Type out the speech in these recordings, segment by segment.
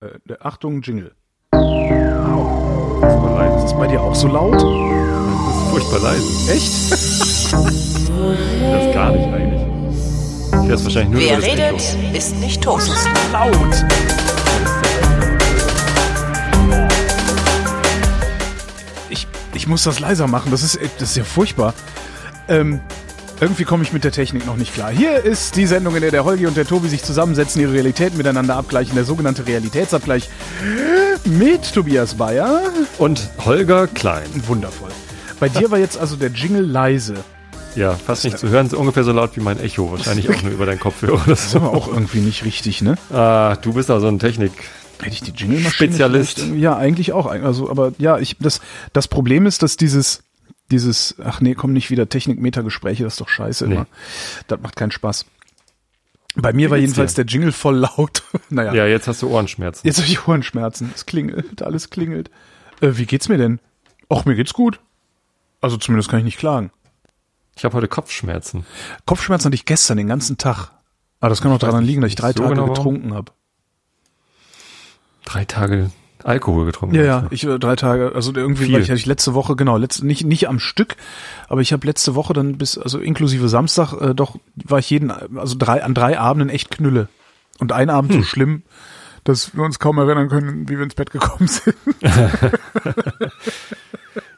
Äh, Achtung, Jingle. Wow. Das ist aber leise. Ist das bei dir auch so laut? Das ist furchtbar leise. Echt? das ist gar nicht eigentlich. Ich höre wahrscheinlich nur Wer redet, Echo. ist nicht tot. Das ist laut. Ich, ich muss das leiser machen. Das ist, das ist ja furchtbar. Ähm, irgendwie komme ich mit der Technik noch nicht klar. Hier ist die Sendung, in der der Holgi und der Tobi sich zusammensetzen, ihre Realitäten miteinander abgleichen. Der sogenannte Realitätsabgleich mit Tobias Bayer. Und Holger Klein. Wundervoll. Bei dir war jetzt also der Jingle leise. Ja, fast nicht zu hören. Ist ungefähr so laut wie mein Echo. Wahrscheinlich auch nur über deinen Kopfhörer. Das ist aber auch irgendwie nicht richtig, ne? Ah, du bist da so ein Technik. Hätte ich die Jingle-Maschine Spezialist. Ja, eigentlich auch. Also, aber ja, ich, das, das Problem ist, dass dieses, dieses, ach nee, komm nicht wieder Technik-Meta-Gespräche, das ist doch scheiße Nee. immer. Das macht keinen Spaß. Bei mir Wie war jedenfalls dir? der Jingle voll laut. naja, Ja, jetzt hast du Ohrenschmerzen. jetzt habe ich Ohrenschmerzen. Es klingelt, alles klingelt. Äh, wie geht's mir denn? Och, mir geht's gut. Also zumindest kann ich nicht klagen. Ich habe heute Kopfschmerzen. Kopfschmerzen hatte ich gestern den ganzen Tag. Aber das kann auch daran liegen, dass ich drei so Tage genau getrunken habe. Drei Tage Alkohol getrunken. Ja, hast ja, du. ich äh, drei Tage, also irgendwie, Viel. weil ich, ich letzte Woche, genau, letzte, nicht, nicht am Stück, aber ich habe letzte Woche dann bis, also inklusive Samstag, äh, doch, war ich jeden, also drei, an drei Abenden echt Knülle. Und ein Abend Hm. so schlimm, dass wir uns kaum erinnern können, wie wir ins Bett gekommen sind.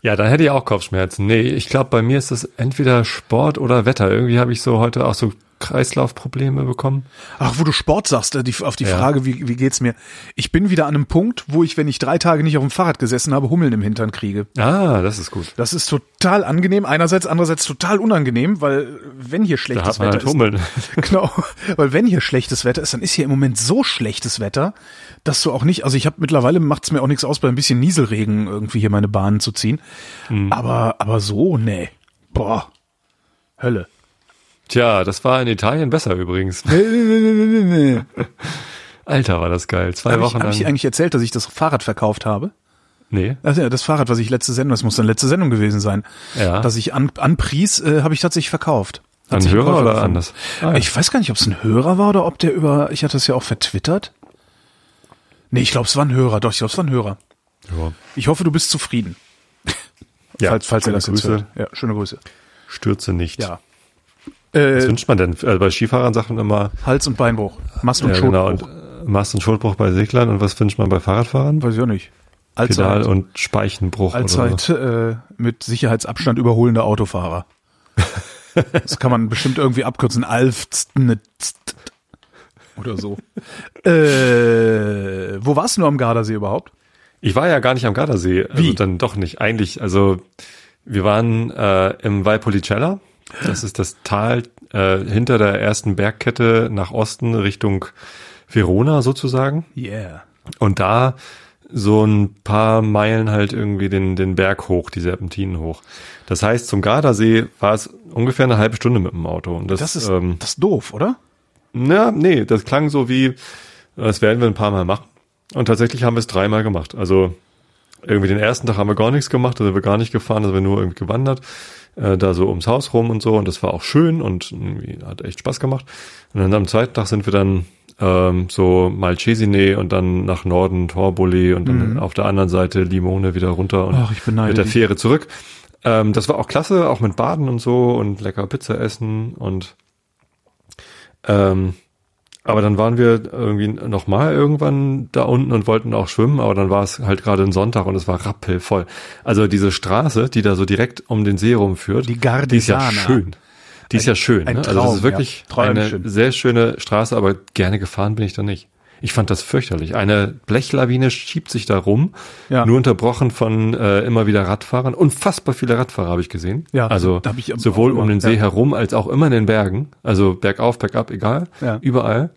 Ja, dann hätte ich auch Kopfschmerzen. Nee, ich glaube, bei mir ist das entweder Sport oder Wetter. Irgendwie habe ich so heute auch so Kreislaufprobleme bekommen. Ach, wo du Sport sagst, äh, die, auf die Ja. Frage, wie, wie geht's mir? Ich bin wieder an einem Punkt, wo ich, wenn ich drei Tage nicht auf dem Fahrrad gesessen habe, Hummeln im Hintern kriege. Ah, das ist gut. Das ist total angenehm, einerseits, andererseits total unangenehm, weil wenn hier schlechtes Wetter halt ist, Hummeln. Genau, weil wenn hier schlechtes Wetter ist, dann ist hier im Moment so schlechtes Wetter, dass du auch nicht, also ich habe mittlerweile macht's mir auch nichts aus, bei ein bisschen Nieselregen irgendwie hier meine Bahnen zu ziehen. Hm. Aber aber so, nee. Boah. Hölle. Tja, das war in Italien besser übrigens. Alter, war das geil. Zwei Habe ich, Wochen hab lang. ich eigentlich erzählt, dass ich das Fahrrad verkauft habe? nee. Also das Fahrrad, was ich letzte Sendung, das muss dann letzte Sendung gewesen sein, Ja. dass ich an, anpries, äh, habe ich tatsächlich verkauft. Hat An ein Hörer oder anders? Ah, ja. Ich weiß gar nicht, ob es ein Hörer war oder ob der über, ich hatte es ja auch vertwittert. Nee, ich glaube, es war ein Hörer. Doch, ich glaube, es war ein Hörer. Ja. Ich hoffe, du bist zufrieden. Ja, falls, falls schöne das jetzt Grüße. hört. Ja, schöne Grüße. Stürze nicht. Ja. Was Äh, wünscht man denn? Also bei Skifahrern sagt man immer, Hals- und Beinbruch. Mast- und ja, genau, und äh, Mast- und Schotbruch bei Seglern. Und was wünscht man bei Fahrradfahrern? Weiß ich auch nicht. Pedal- Allzeit, und Speichenbruch. Oder so. allzeit äh, mit Sicherheitsabstand überholende Autofahrer. das kann man bestimmt irgendwie abkürzen. Alf oder so. Äh, wo warst du nur am Gardasee überhaupt? Ich war ja gar nicht am Gardasee. Also Wie? dann doch nicht. Eigentlich, also wir waren äh, im Valpolicella. Das ist das Tal äh, hinter der ersten Bergkette nach Osten Richtung Verona sozusagen. Yeah. Und da so ein paar Meilen halt irgendwie den, den Berg hoch, die Serpentinen hoch. Das heißt, zum Gardasee war es ungefähr eine halbe Stunde mit dem Auto. Und das, Das ist, ähm, das ist doof, oder? na, nee, das klang so wie, das werden wir ein paar Mal machen. Und tatsächlich haben wir es dreimal gemacht. Also irgendwie den ersten Tag haben wir gar nichts gemacht, da sind wir gar nicht gefahren, da sind wir nur irgendwie gewandert, äh, da so ums Haus rum und so. Und das war auch schön und irgendwie hat echt Spaß gemacht. Und dann am zweiten Tag sind wir dann ähm, so Malcesine und dann nach Norden Torboli und dann auf der anderen Seite Limone wieder runter und Ach, mit der. Fähre zurück. Ähm, das war auch klasse, auch mit Baden und so und lecker Pizza essen und ähm, aber dann waren wir irgendwie nochmal irgendwann da unten und wollten auch schwimmen, aber dann war es halt gerade ein Sonntag und es war rappelvoll. Also diese Straße, die da so direkt um den See rumführt, Die die ist ja Gardisana. schön. Die ist ja schön. ein Ne? also es Traum, ist wirklich ja. Eine sehr schöne Straße, aber gerne gefahren bin ich da nicht. Ich fand das fürchterlich. Eine Blechlawine schiebt sich da rum, Ja. nur unterbrochen von äh, immer wieder Radfahrern. Unfassbar viele Radfahrer habe ich gesehen. Ja, also sowohl um den See ja. herum als auch immer in den Bergen. Also bergauf, bergab, egal. Ja. Überall.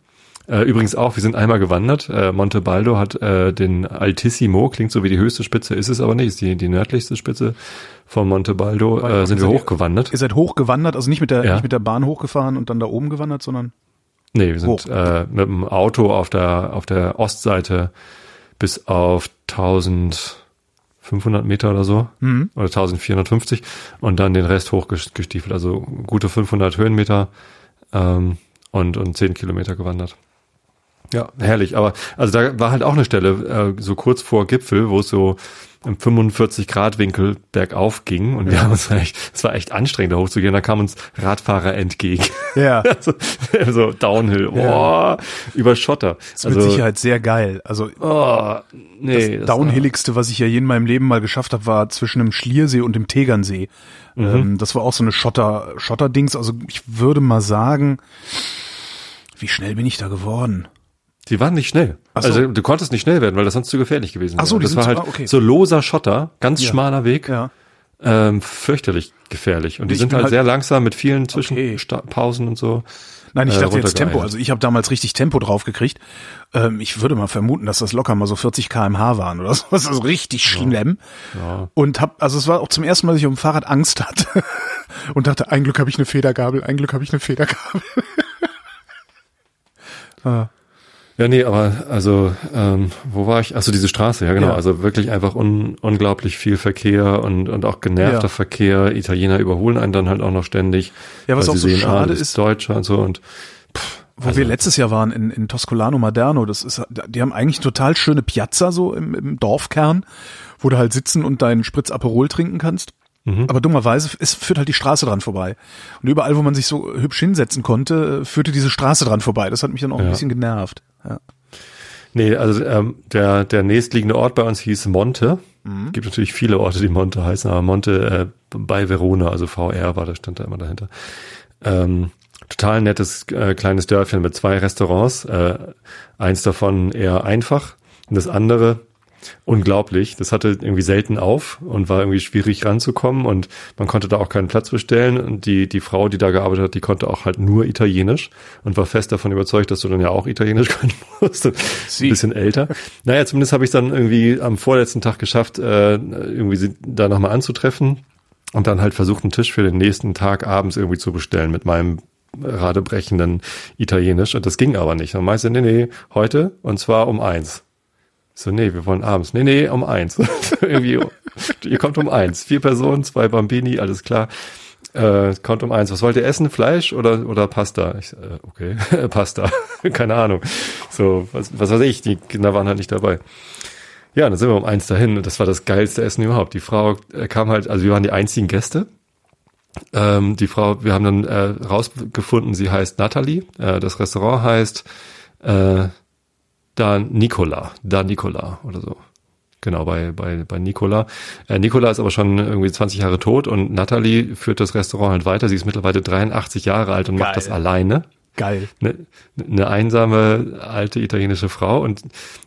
Äh, übrigens auch, wir sind einmal gewandert. Äh, Monte Baldo hat äh, den Altissimo, klingt so wie die höchste Spitze, ist es aber nicht, ist die, die nördlichste Spitze von Monte Baldo, äh, sind wir hochgewandert. Ihr seid hochgewandert, also nicht mit der, Ja. nicht mit der Bahn hochgefahren und dann da oben gewandert, sondern Nee, wir sind Hoch. äh, mit dem Auto auf der auf der Ostseite bis auf 1500 Meter oder so Mhm. oder 1450 und dann den Rest hochgestiefelt, also gute 500 Höhenmeter ähm, und und 10 Kilometer gewandert. Ja, herrlich. Aber also da war halt auch eine Stelle, äh, so kurz vor Gipfel, wo es so im 45 Grad Winkel bergauf ging und ja. wir haben uns echt, es war echt anstrengend da hochzugehen, da kamen uns Radfahrer entgegen. Ja. also, so Downhill, oh, ja. über Schotter. Das ist also, mit Sicherheit sehr geil. Also oh, nee, das, das Downhilligste, was ich ja je in meinem Leben mal geschafft habe, war zwischen dem Schliersee und dem Tegernsee. Mhm. Ähm, das war auch so eine Schotter, Schotterdings. Also ich würde mal sagen, wie schnell bin ich da geworden? Die waren nicht schnell. So. Also du konntest nicht schnell werden, weil das sonst zu gefährlich gewesen wäre. Ach so, das war halt ah, okay. so loser Schotter, ganz ja. schmaler Weg. Ja. Ähm, fürchterlich gefährlich. Und die sind halt, halt, sehr langsam mit vielen Zwischenpausen okay. und so. Nein, ich äh, dachte jetzt Tempo. Also ich habe damals richtig Tempo draufgekriegt. Ähm, ich würde mal vermuten, dass das locker mal so 40 km/h waren oder so. Das ist richtig schlimm. Ja. Ja. Und hab, also es war auch zum ersten Mal, dass ich dem Fahrrad Angst hatte. und dachte, ein Glück habe ich eine Federgabel, ein Glück habe ich eine Federgabel. ah. Ja, nee, aber also ähm, wo war ich? Also diese Straße, ja genau. Ja. Also wirklich einfach un, unglaublich viel Verkehr und, und auch genervter ja. Verkehr. Italiener überholen einen dann halt auch noch ständig. Ja, was auch so sehen, schade ah, ist, Deutscher und so und pff, wo also, wir letztes Jahr waren in, in Toscolano Moderno, das ist, die haben eigentlich total schöne Piazza so im, im Dorfkern, wo du halt sitzen und deinen Spritz Aperol trinken kannst. Mhm. Aber dummerweise, es führt halt die Straße dran vorbei. Und überall, wo man sich so hübsch hinsetzen konnte, führte diese Straße dran vorbei. Das hat mich dann auch ja. ein bisschen genervt. Ja. Nee, also ähm, der, der nächstliegende Ort bei uns hieß Monte. Mhm. Gibt natürlich viele Orte, die Monte heißen, aber Monte äh, bei Verona, also VR war, da stand da immer dahinter. Ähm, total nettes äh, kleines Dörfchen mit zwei Restaurants. Äh, eins davon eher einfach und das andere unglaublich. Das hatte irgendwie selten auf und war irgendwie schwierig ranzukommen und man konnte da auch keinen Platz bestellen. Und die, die Frau, die da gearbeitet hat, die konnte auch halt nur Italienisch und war fest davon überzeugt, dass du dann ja auch Italienisch können musst. Ein bisschen älter. Naja, zumindest habe ich dann irgendwie am vorletzten Tag geschafft, äh, irgendwie sie da nochmal anzutreffen und dann halt versucht, einen Tisch für den nächsten Tag abends irgendwie zu bestellen mit meinem radebrechenden Italienisch. Und das ging aber nicht. Dann meinte sie, nee, nee, heute und zwar um eins. So, nee, wir wollen abends. Nee, nee, um eins. Irgendwie, ihr kommt um eins. Vier Personen, zwei Bambini, alles klar. Äh, kommt um eins. Was wollt ihr essen? Fleisch oder, oder Pasta? Ich, äh, okay, Pasta. Keine Ahnung. So, was, was weiß ich, die Kinder waren halt nicht dabei. Ja, dann sind wir um eins dahin und das war das geilste Essen überhaupt. Die Frau äh, kam halt, also wir waren die einzigen Gäste. Ähm, die Frau, wir haben dann äh, rausgefunden, sie heißt Natalie. Äh, das Restaurant heißt äh, da Nicola, da Nicola oder so. Genau, bei, bei, bei Nicola. Äh, Nicola ist aber schon irgendwie 20 Jahre tot und Natalie führt das Restaurant halt weiter. Sie ist mittlerweile 83 Jahre alt und Geil. macht das alleine. Geil. Eine, eine einsame alte italienische Frau und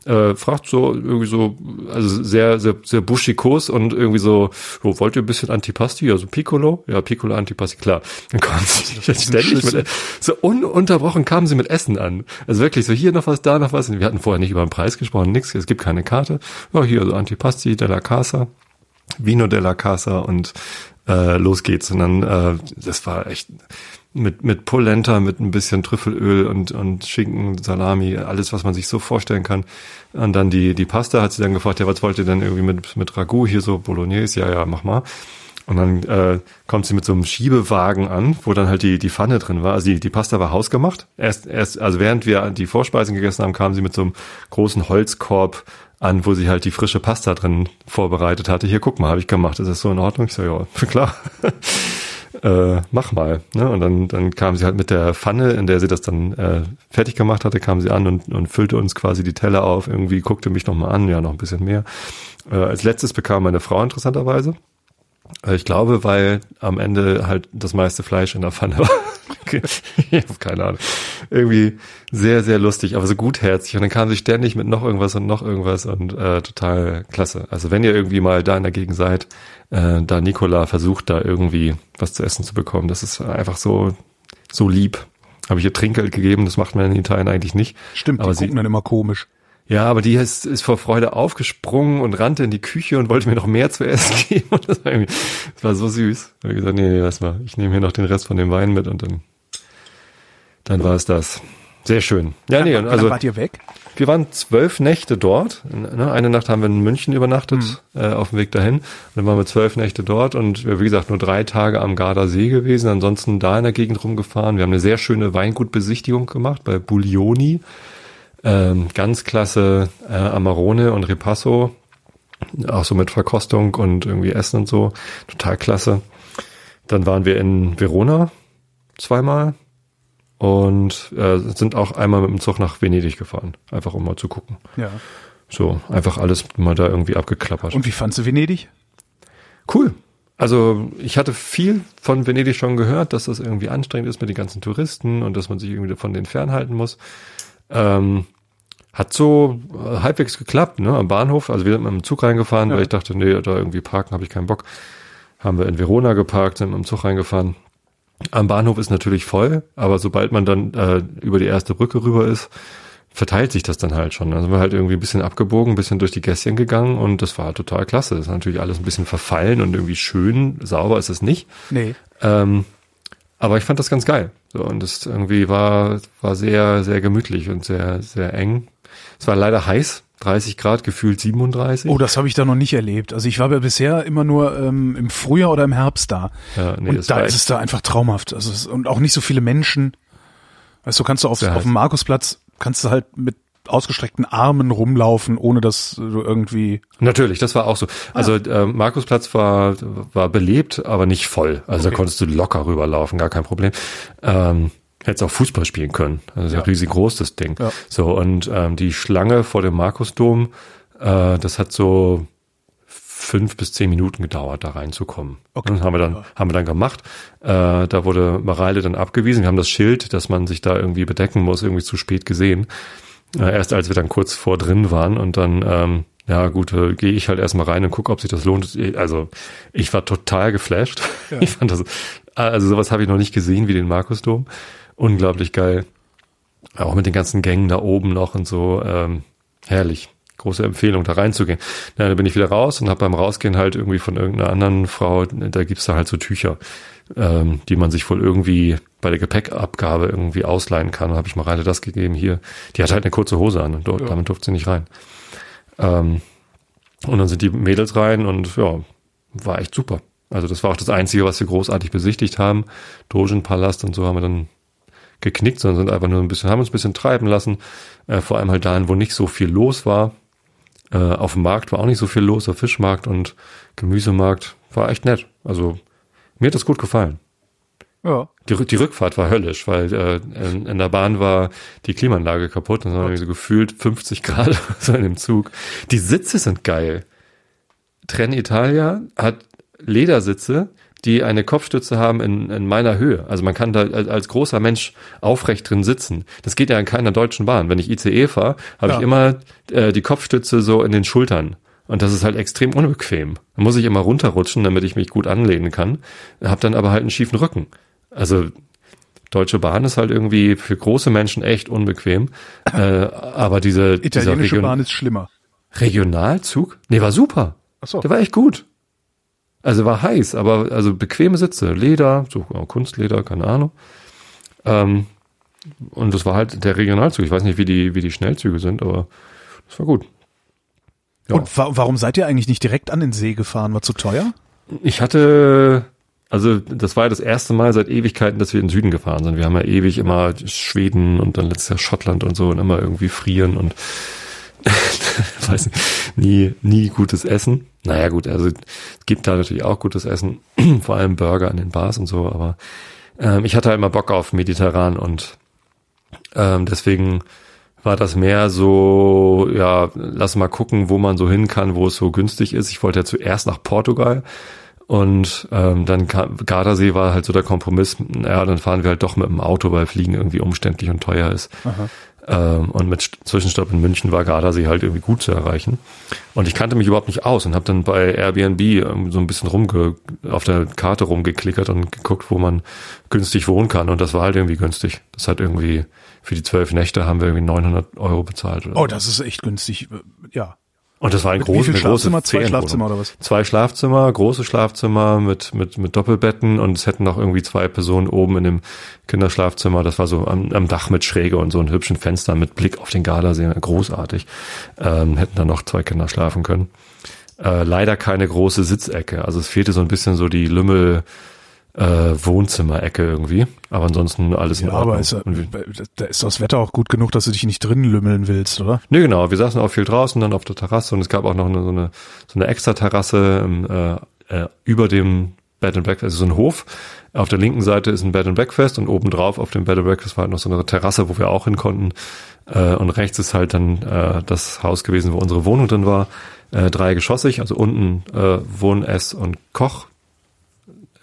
äh, fragt so irgendwie so, also sehr, sehr, sehr buschikos und irgendwie so, wo wollt ihr ein bisschen Antipasti? Also Piccolo? Ja, Piccolo Antipasti, klar. Dann kommen sie ständig mit, so ununterbrochen kamen sie mit Essen an. Also wirklich so hier noch was, da noch was. Und wir hatten vorher nicht über den Preis gesprochen, nichts, es gibt keine Karte. Ja, hier so Antipasti della Casa, Vino della Casa und äh, los geht's. Und dann, äh, das war echt mit, mit Polenta, mit ein bisschen Trüffelöl und, und Schinken, Salami, alles, was man sich so vorstellen kann. Und dann die, die Pasta hat sie dann gefragt, ja, was wollt ihr denn irgendwie mit, mit Ragout hier so Bolognese? Ja, ja, mach mal. Und dann äh, kommt sie mit so einem Schiebewagen an, wo dann halt die, die Pfanne drin war. Also die, die Pasta war hausgemacht. Erst, erst, also während wir die Vorspeisen gegessen haben, kam sie mit so einem großen Holzkorb an, wo sie halt die frische Pasta drin vorbereitet hatte. Hier, guck mal, habe ich gemacht. Ist das so in Ordnung? Ich so, ja, klar äh, mach mal. Ne? Und dann, dann kam sie halt mit der Pfanne, in der sie das dann äh, fertig gemacht hatte, kam sie an und, und füllte uns quasi die Teller auf, irgendwie guckte mich nochmal an, ja, noch ein bisschen mehr. Äh, als letztes bekam meine Frau interessanterweise. Äh, ich glaube, weil am Ende halt das meiste Fleisch in der Pfanne war. ich habe keine Ahnung. Irgendwie sehr, sehr lustig, aber so gutherzig. Und dann kam sie ständig mit noch irgendwas und noch irgendwas und äh, total klasse. Also wenn ihr irgendwie mal da in der Gegend seid, äh, da Nikola versucht, da irgendwie was zu essen zu bekommen. Das ist einfach so, so lieb. Habe ich ihr Trinkgeld gegeben, das macht man in Italien eigentlich nicht. Stimmt, aber die gucken sie, dann immer komisch. Ja, aber die ist, ist vor Freude aufgesprungen und rannte in die Küche und wollte mir noch mehr zu essen geben. Und das, war irgendwie, das war so süß. Da habe ich gesagt, nee, nee, lass mal. Ich nehme hier noch den Rest von dem Wein mit und dann, dann war es das. Sehr schön. Ja, nee, also. Dann wart ihr weg? Wir waren zwölf Nächte dort. Ne, eine Nacht haben wir in München übernachtet, mhm. äh, auf dem Weg dahin. Und dann waren wir zwölf Nächte dort und wir, wie gesagt, nur drei Tage am Gardasee gewesen. Ansonsten da in der Gegend rumgefahren. Wir haben eine sehr schöne Weingutbesichtigung gemacht bei Buglioni. Ähm, ganz klasse äh, Amarone und Ripasso. Auch so mit Verkostung und irgendwie Essen und so. Total klasse. Dann waren wir in Verona zweimal und äh, sind auch einmal mit dem Zug nach Venedig gefahren. Einfach um mal zu gucken. Ja. So, einfach alles mal da irgendwie abgeklappert. Und wie fandst du Venedig? Cool. Also ich hatte viel von Venedig schon gehört, dass das irgendwie anstrengend ist mit den ganzen Touristen und dass man sich irgendwie von denen fernhalten muss. Ähm, hat so äh, halbwegs geklappt, ne, am Bahnhof. Also wir sind mit dem Zug reingefahren, Ja. weil ich dachte, nee, da irgendwie parken habe ich keinen Bock. Haben wir in Verona geparkt, sind mit dem Zug reingefahren. Am Bahnhof ist natürlich voll, aber sobald man dann äh, über die erste Brücke rüber ist, verteilt sich das dann halt schon. Also wir halt irgendwie ein bisschen abgebogen, ein bisschen durch die Gässchen gegangen und das war total klasse. Das ist natürlich alles ein bisschen verfallen und irgendwie schön, sauber ist es nicht. Nee. Ähm, aber ich fand das ganz geil. So, und das irgendwie war, war sehr, sehr gemütlich und sehr, sehr eng. Es war leider heiß, 30 Grad, gefühlt 37. Oh, das habe ich da noch nicht erlebt. Also ich war ja bisher immer nur ähm, im Frühjahr oder im Herbst da. ja, nee, und da ist es da einfach traumhaft. Also es, und auch nicht so viele Menschen. Weißt du, kannst du auf, auf dem Markusplatz, kannst du halt mit ausgestreckten Armen rumlaufen, ohne dass du irgendwie. Natürlich, das war auch so. Also äh, Markusplatz war war belebt, aber nicht voll. Also da Okay. konntest du locker rüberlaufen, gar kein Problem. Ähm, hättest auch Fußball spielen können. Also ja. Ja. riesig groß das Ding. Ja. So und ähm, die Schlange vor dem Markusdom, äh, das hat so fünf bis zehn Minuten gedauert, da reinzukommen. Okay. Und haben wir dann Ja. haben wir dann gemacht. Äh, da wurde Mareile dann abgewiesen. Wir haben das Schild, dass man sich da irgendwie bedecken muss, irgendwie zu spät gesehen. Äh, erst als wir dann kurz vor drin waren und dann, ähm, ja gut, äh, gehe ich halt erstmal rein und gucke, ob sich das lohnt. Also ich war total geflasht. Ja. Ich fand das, also sowas habe ich noch nicht gesehen wie den Markusdom. Unglaublich geil. Auch mit den ganzen Gängen da oben noch und so. Ähm, herrlich. Große Empfehlung, da reinzugehen. Na, da bin ich wieder raus und habe beim Rausgehen halt irgendwie von irgendeiner anderen Frau, da gibt's da halt so Tücher, ähm, die man sich wohl irgendwie bei der Gepäckabgabe irgendwie ausleihen kann. Da habe ich Mareile das gegeben hier. Die hat halt eine kurze Hose an und dort, Ja. damit durfte sie nicht rein. Ähm, und dann sind die Mädels rein und ja, war echt super. Also das war auch das Einzige, was wir großartig besichtigt haben. Dogenpalast und so haben wir dann geknickt, sondern sind einfach nur ein bisschen, haben uns ein bisschen treiben lassen. Äh, vor allem halt dahin, wo nicht so viel los war. Äh, auf dem Markt war auch nicht so viel los, der Fischmarkt und Gemüsemarkt war echt nett. Also mir hat das gut gefallen. Ja. Die, die Rückfahrt war höllisch, weil äh, in, in der Bahn war die Klimaanlage kaputt und es war irgendwie so gefühlt 50 Grad so in dem Zug. Die Sitze sind geil. Trenitalia hat Ledersitze, die eine Kopfstütze haben in, in meiner Höhe. Also man kann da als, großer Mensch aufrecht drin sitzen. Das geht ja in keiner deutschen Bahn. Wenn ich ICE fahre, habe Ja. ich immer äh, die Kopfstütze so in den Schultern. Und das ist halt extrem unbequem. Da muss ich immer runterrutschen, damit ich mich gut anlehnen kann. Hab dann aber halt einen schiefen Rücken. Also Deutsche Bahn ist halt irgendwie für große Menschen echt unbequem. Äh, aber diese Italienische Region Bahn ist schlimmer. Regionalzug, nee, war super. Ach so. Der war echt gut. Also war heiß, aber also bequeme Sitze, Leder, so Kunstleder, keine Ahnung. Ähm, und das war halt der Regionalzug. Ich weiß nicht, wie die, wie die Schnellzüge sind, aber das war gut. Ja. Und wa warum seid ihr eigentlich nicht direkt an den See gefahren? War zu teuer? Ich hatte, also das war ja das erste Mal seit Ewigkeiten, dass wir in den Süden gefahren sind. Wir haben ja ewig immer Schweden und dann letztes Jahr Schottland und so und immer irgendwie frieren und weiß nicht, nie, nie gutes Essen. Naja gut, also es gibt da natürlich auch gutes Essen, vor allem Burger an den Bars und so, aber ähm, ich hatte halt immer Bock auf mediterran und ähm, deswegen war das mehr so, ja, lass mal gucken, wo man so hin kann, wo es so günstig ist. Ich wollte ja zuerst nach Portugal und ähm, dann kam, Gardasee war halt so der Kompromiss, ja, dann fahren wir halt doch mit dem Auto, weil Fliegen irgendwie umständlich und teuer ist. Aha. Ähm, und mit St- Zwischenstopp in München war Gardasee halt irgendwie gut zu erreichen. Und ich kannte mich überhaupt nicht aus und habe dann bei Airbnb ähm, so ein bisschen rumge auf der Karte rumgeklickert und geguckt, wo man günstig wohnen kann. Und das war halt irgendwie günstig. Das hat irgendwie für die zwölf Nächte haben wir irgendwie 900 Euro bezahlt. Oder Oh, das ist echt günstig. Ja. Und das war ein großes, eine große? Zwei. Schlafzimmer oder was? Zwei Schlafzimmer, große Schlafzimmer mit, mit, mit Doppelbetten und es hätten noch irgendwie zwei Personen oben in dem Kinderschlafzimmer. Das war so am, am Dach mit Schräge und so einem hübschen Fenster mit Blick auf den Gardasee. Großartig. Ähm, hätten dann noch zwei Kinder schlafen können. Äh, leider keine große Sitzecke. Also es fehlte so ein bisschen so die Lümmel, äh, Wohnzimmerecke irgendwie. Aber ansonsten alles in Ja, Ordnung. aber ist, da ist das Wetter auch gut genug, dass du dich nicht drin lümmeln willst, oder? Nee, genau. Wir saßen auch viel draußen, dann auf der Terrasse und es gab auch noch eine, so eine, so eine extra Terrasse äh, äh, über dem Bed and Breakfast, also so ein Hof. Auf der linken Seite ist ein Bed and Breakfast und obendrauf auf dem Bed and Breakfast war halt noch so eine Terrasse, wo wir auch hin konnten. Äh, und rechts ist halt dann äh, das Haus gewesen, wo unsere Wohnung drin war. Äh, dreigeschossig, also unten äh, Wohn-, Ess- und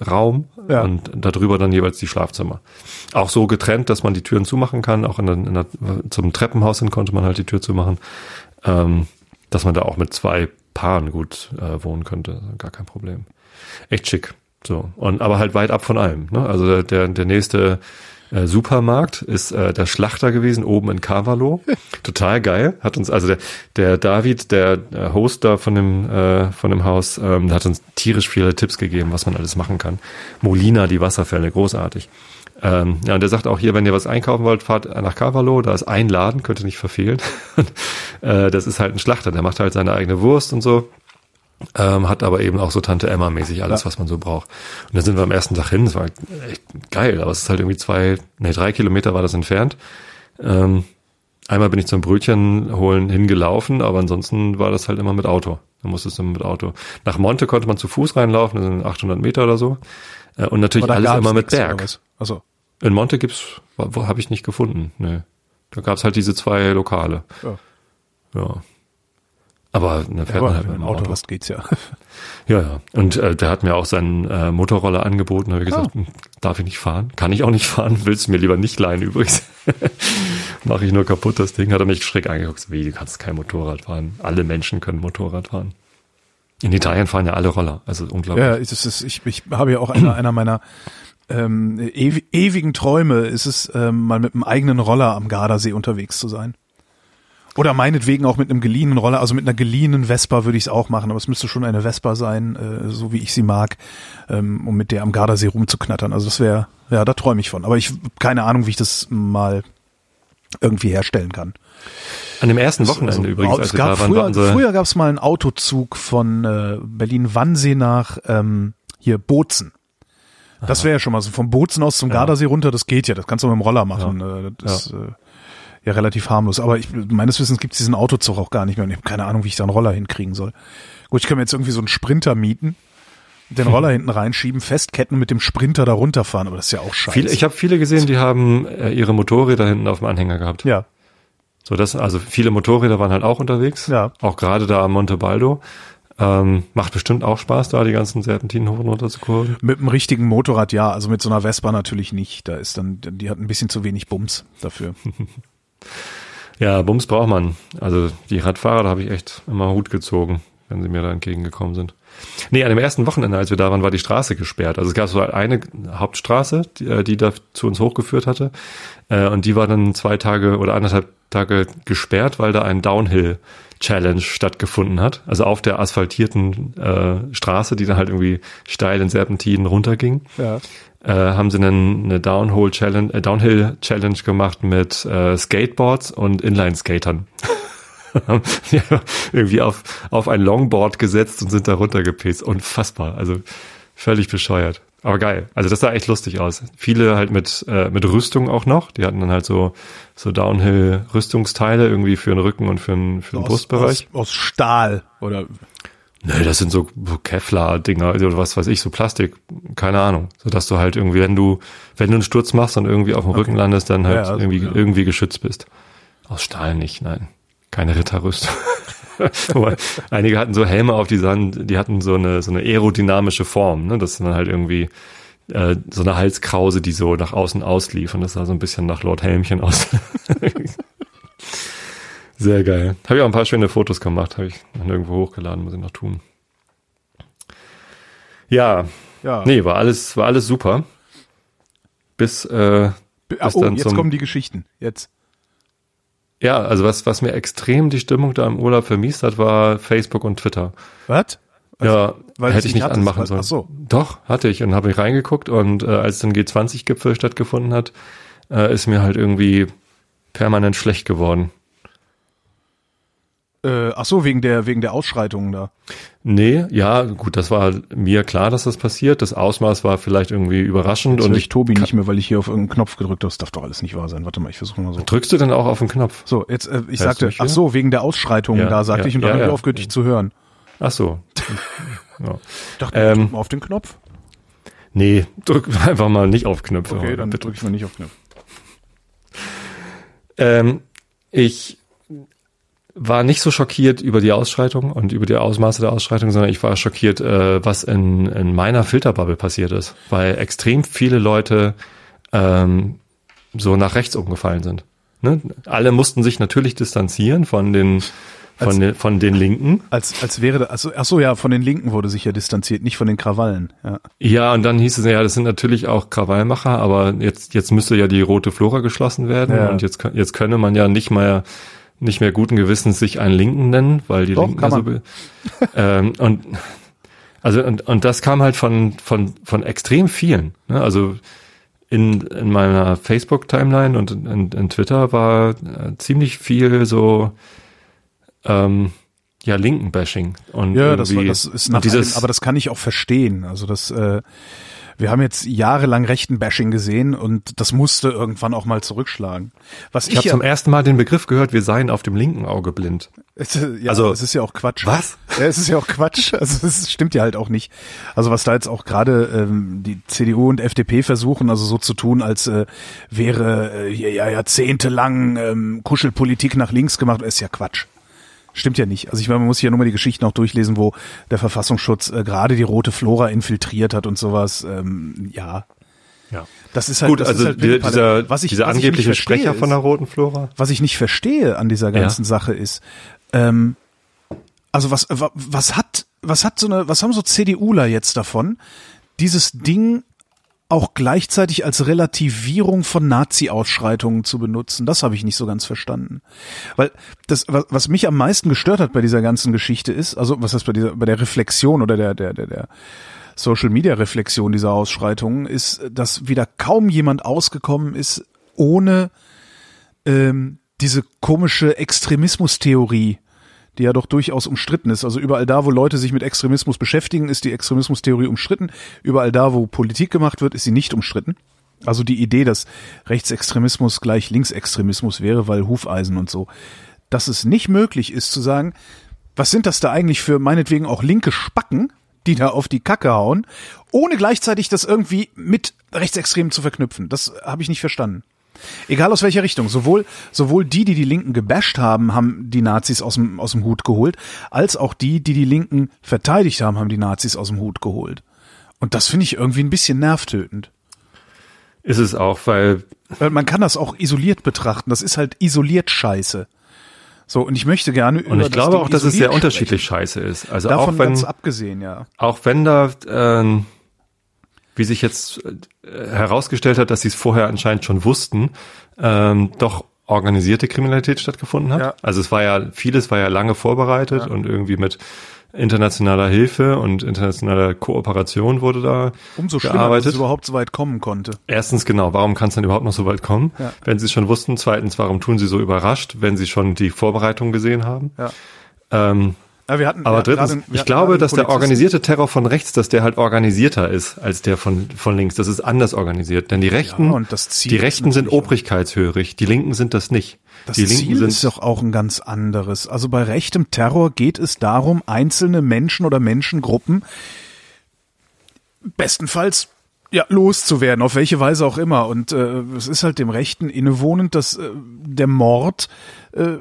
Kochraum Ja. und darüber dann jeweils die Schlafzimmer. Auch so getrennt, dass man die Türen zumachen kann. Auch in der, in der, zum Treppenhaus hin konnte man halt die Tür zumachen. Ähm, dass man da auch mit zwei Paaren gut äh, wohnen könnte. Gar kein Problem. Echt schick. So. Und aber halt weit ab von allem. Ne? Also der, der, der nächste äh, Supermarkt ist äh, der Schlachter gewesen, oben in Cavallo. Total geil. Hat uns, also der, der David, der äh, Host da von dem, äh, von dem Haus, ähm, der hat uns tierisch viele Tipps gegeben, was man alles machen kann. Molina, die Wasserfälle, großartig. Ähm, ja, und der sagt auch hier, wenn ihr was einkaufen wollt, fahrt nach Cavallo, da ist ein Laden, könnt ihr nicht verfehlen. äh, das ist halt ein Schlachter, der macht halt seine eigene Wurst und so. Ähm, hat aber eben auch so Tante Emma mäßig alles, Ja. was man so braucht. Und da sind wir am ersten Tag hin, das war echt geil, aber es ist halt irgendwie zwei, nee, drei Kilometer war das entfernt. Ähm, einmal bin ich zum Brötchen holen hingelaufen, aber ansonsten war das halt immer mit Auto. Da musstest du immer mit Auto. Nach Monte konnte man zu Fuß reinlaufen, das sind 800 Meter oder so. Äh, und natürlich alles immer mit Berg. Achso. In Monte gibt's, wo, wo habe ich nicht gefunden. Nee. Da gab's halt diese zwei Lokale. Ja. Ja. Aber ne, fährt Aber man halt wenn mit du dem ein Auto Auto. hast, geht's ja. Ja, ja. Und äh, der hat mir auch seinen äh, Motorroller angeboten. Da habe ich gesagt, hm, darf ich nicht fahren? Kann ich auch nicht fahren? Willst du mir lieber nicht leihen übrigens? Mache ich nur kaputt das Ding. Hat er mich schräg angeguckt. so, Wie, du kannst kein Motorrad fahren. Alle Menschen können Motorrad fahren. In Italien fahren ja alle Roller. Also unglaublich. Ja, es ist, ich, ich habe ja auch einer, einer meiner ähm, ewi- ewigen Träume, ist es, ähm, mal mit einem eigenen Roller am Gardasee unterwegs zu sein. Oder meinetwegen auch mit einem geliehenen Roller, also mit einer geliehenen Vespa würde ich es auch machen, aber es müsste schon eine Vespa sein, äh, so wie ich sie mag, ähm, um mit der am Gardasee rumzuknattern. Also das wäre, ja, da träume ich von. Aber ich habe keine Ahnung, wie ich das mal irgendwie herstellen kann. An dem ersten Wochenende Also, übrigens, es als wir gab da waren, früher, früher gab es mal einen Autozug von äh, Berlin-Wannsee nach ähm, hier Bozen. Das wäre ja schon mal so vom Bozen aus zum Gardasee runter, das geht ja, das kannst du mit dem Roller machen. Äh, das ist äh, ja relativ harmlos. Aber ich, meines Wissens gibt es diesen Autozug auch gar nicht mehr und ich habe keine Ahnung, wie ich da einen Roller hinkriegen soll. Gut, ich kann mir jetzt irgendwie so einen Sprinter mieten, den Roller hinten reinschieben, festketten, mit dem Sprinter da runterfahren, aber das ist ja auch scheiße. viele, ich habe viele gesehen, die haben äh, ihre Motorräder hinten auf dem Anhänger gehabt. ja, So das, also viele Motorräder waren halt auch unterwegs. Ja. Auch gerade da am Monte Baldo. Ähm, macht bestimmt auch Spaß, da die ganzen Serpentinen hoch und runter zu kurven. mit einem richtigen Motorrad ja, also mit so einer Vespa natürlich nicht. Da ist dann, die hat ein bisschen zu wenig Bums dafür. Ja, Bums braucht man. Also die Radfahrer, da habe ich echt immer Hut gezogen, wenn sie mir da entgegengekommen sind. Nee, an dem ersten Wochenende, als wir da waren, war die Straße gesperrt. Also es gab so eine Hauptstraße, die, äh, die da zu uns hochgeführt hatte. Äh, Und die war dann zwei Tage oder anderthalb Tage gesperrt, weil da ein Downhill-Challenge stattgefunden hat. Also auf der asphaltierten äh, Straße, die dann halt irgendwie steil in Serpentinen runterging. Ja. Äh, haben sie dann eine Downhill Challenge, äh, Downhill Challenge gemacht mit äh, Skateboards und Inline-Skatern. Die irgendwie auf, auf ein Longboard gesetzt und sind da runtergepäst. Unfassbar. Also völlig bescheuert. Aber geil. Also das sah echt lustig aus. Viele halt mit, äh, mit Rüstung auch noch. Die hatten dann halt so, so Downhill-Rüstungsteile irgendwie für den Rücken und für den, für den Brustbereich. Aus, aus Stahl oder Nee, das sind so Kevlar-Dinger oder was weiß ich, so Plastik, keine Ahnung. So dass du halt irgendwie, wenn du, wenn du einen Sturz machst und irgendwie auf dem Rücken landest, dann halt Ja, also, irgendwie, ja. irgendwie geschützt bist. Aus Stahl nicht, nein. Keine Ritterrüstung. Einige hatten so Helme auf, die sahen, die hatten so eine, so eine aerodynamische Form, ne? Das ist dann halt irgendwie äh, so eine Halskrause, die so nach außen auslief und das sah so ein bisschen nach Lord Helmchen aus. Sehr geil. Habe ich auch ein paar schöne Fotos gemacht, habe ich noch nirgendwo hochgeladen, muss ich noch tun. Ja, ja. nee, war alles, war alles super. Bis, äh, Ah, bis oh, dann jetzt zum- kommen die Geschichten. Jetzt. ja, also was, was mir extrem die Stimmung da im Urlaub vermiest hat, war Facebook und Twitter. Was? ja, weil hätte ich nicht nicht hattest, anmachen weil- sollen. ach so. Doch, hatte ich und habe ich reingeguckt und äh, als dann G20-Gipfel stattgefunden hat, äh, ist mir halt irgendwie permanent schlecht geworden. Äh, ach so, wegen der, wegen der Ausschreitungen da. Nee, ja, gut, das war mir klar, dass das passiert. Das Ausmaß war vielleicht irgendwie überraschend. Jetzt und ich Tobi nicht mehr, weil ich hier auf irgendeinen Knopf gedrückt habe. Das darf doch alles nicht wahr sein. Warte mal, ich versuche mal so. drückst du denn auch auf den Knopf? So, jetzt, äh, ich Hörst sagte, ach so, wegen der Ausschreitungen Ja, da, sagte ja, ich, und dann ja, habe ich ja. aufgehört, dich zu hören. Ach so. ja. Ich dachte, Ähm, drück mal auf den Knopf. Nee, drück einfach mal nicht auf Knöpfe. Okay, dann drücke ich mal nicht auf Knopf. Ähm, ich war nicht so schockiert über die Ausschreitung und über die Ausmaße der Ausschreitung, sondern ich war schockiert, äh, was in, in meiner Filterbubble passiert ist, weil extrem viele Leute ähm, so nach rechts umgefallen sind. Ne? Alle mussten sich natürlich distanzieren von den Als- von den, von den Linken. Als, als wäre da, also, ach so, ja, von den Linken wurde sich ja distanziert, nicht von den Krawallen. Ja. Ja, und dann hieß es, ja, das sind natürlich auch Krawallmacher, aber jetzt, jetzt müsste ja die rote Flora geschlossen werden Ja. und jetzt, jetzt könne man ja nicht mehr, nicht mehr guten Gewissens sich einen Linken nennen, weil die Doch, Linken kann ja so, man. be- ähm, und, also, und, und das kam halt von, von, von extrem vielen, ne? also, in, in meiner Facebook-Timeline und in, in, in Twitter war äh, ziemlich viel so, ähm, ja, Linken-Bashing. Und Ja, das, war, das ist und nach dieses, allem, aber das kann ich auch verstehen. Also das, äh, wir haben jetzt jahrelang rechten Bashing gesehen und das musste irgendwann auch mal zurückschlagen. Was Ich ich, habe ja, zum ersten Mal den Begriff gehört, wir seien auf dem linken Auge blind. Es, ja, Also- es ist ja auch Quatsch. Was? Ja, es ist ja auch Quatsch. Also es stimmt ja halt auch nicht. Also was da jetzt auch gerade ähm, die CDU und FDP versuchen, also so zu tun, als äh, wäre äh, ja jahrzehntelang ähm, Kuschelpolitik nach links gemacht, ist ja Quatsch. Stimmt ja nicht. Also ich meine, man muss sich ja nur mal die Geschichten auch durchlesen, wo der Verfassungsschutz äh, gerade die rote Flora infiltriert hat und sowas. Ähm, ja, Ja. das ist halt Gut, das also ist halt dieser, Windpalle. dieser, was ich, dieser was ich angebliche verstehe, Sprecher von ist- der Roten Flora. was ich nicht verstehe an dieser ganzen Ja. Sache ist, ähm, also was, wa- was hat, was hat so eine, was haben so CDUler jetzt davon, dieses Ding auch gleichzeitig als Relativierung von Nazi-Ausschreitungen zu benutzen? Das habe ich nicht so ganz verstanden. Weil das, was, mich am meisten gestört hat bei dieser ganzen Geschichte ist, also was heißt bei dieser, bei der Reflexion oder der, der, der, der Social Media Reflexion dieser Ausschreitungen, ist, dass wieder kaum jemand ausgekommen ist, ohne ähm, diese komische Extremismustheorie, die ja doch durchaus umstritten ist. Also überall da, wo Leute sich mit Extremismus beschäftigen, ist die Extremismustheorie umstritten. Überall da, wo Politik gemacht wird, ist sie nicht umstritten. Also die Idee, dass Rechtsextremismus gleich Linksextremismus wäre, weil Hufeisen und so. Dass es nicht möglich ist zu sagen, was sind das da eigentlich für meinetwegen auch linke Spacken, die da auf die Kacke hauen, ohne gleichzeitig das irgendwie mit Rechtsextremen zu verknüpfen. Das habe ich nicht verstanden. Egal aus welcher Richtung. Sowohl, sowohl die, die die Linken gebasht haben, haben die Nazis aus dem, aus dem Hut geholt, als auch die, die die Linken verteidigt haben, haben die Nazis aus dem Hut geholt. Und das finde ich irgendwie ein bisschen nervtötend. Ist es auch, weil Weil man kann das auch isoliert betrachten. Das ist halt isoliert Scheiße. So, und ich möchte gerne und ich glaube auch, dass es sehr unterschiedlich scheiße ist. Also Davon auch wenn ganz abgesehen, ja. auch wenn da ähm, wie sich jetzt äh, herausgestellt hat, dass sie es vorher anscheinend schon wussten, ähm, doch organisierte Kriminalität stattgefunden hat. Ja. Also es war ja vieles war ja lange vorbereitet Ja. und irgendwie mit internationaler Hilfe und internationaler Kooperation wurde da Umso schlimmer, dass gearbeitet. es überhaupt so weit kommen konnte. Erstens genau, warum kann es dann überhaupt noch so weit kommen, Ja. wenn sie es schon wussten? Zweitens, warum tun sie so überrascht, wenn sie schon die Vorbereitung gesehen haben? Ja. Ähm, Ja, wir hatten, aber wir drittens, hatten ich glaube, dass der organisierte Terror von rechts, dass der halt organisierter ist als der von, von links. Das ist anders organisiert. Denn die Rechten, Ja, die Rechten sind obrigkeitshörig, die Linken sind das nicht. Das die Linken Ziel sind ist doch auch ein ganz anderes. Also bei rechtem Terror geht es darum, einzelne Menschen oder Menschengruppen bestenfalls ja loszuwerden, auf welche Weise auch immer. Und äh, es ist halt dem Rechten innewohnend, dass äh, der Mord äh,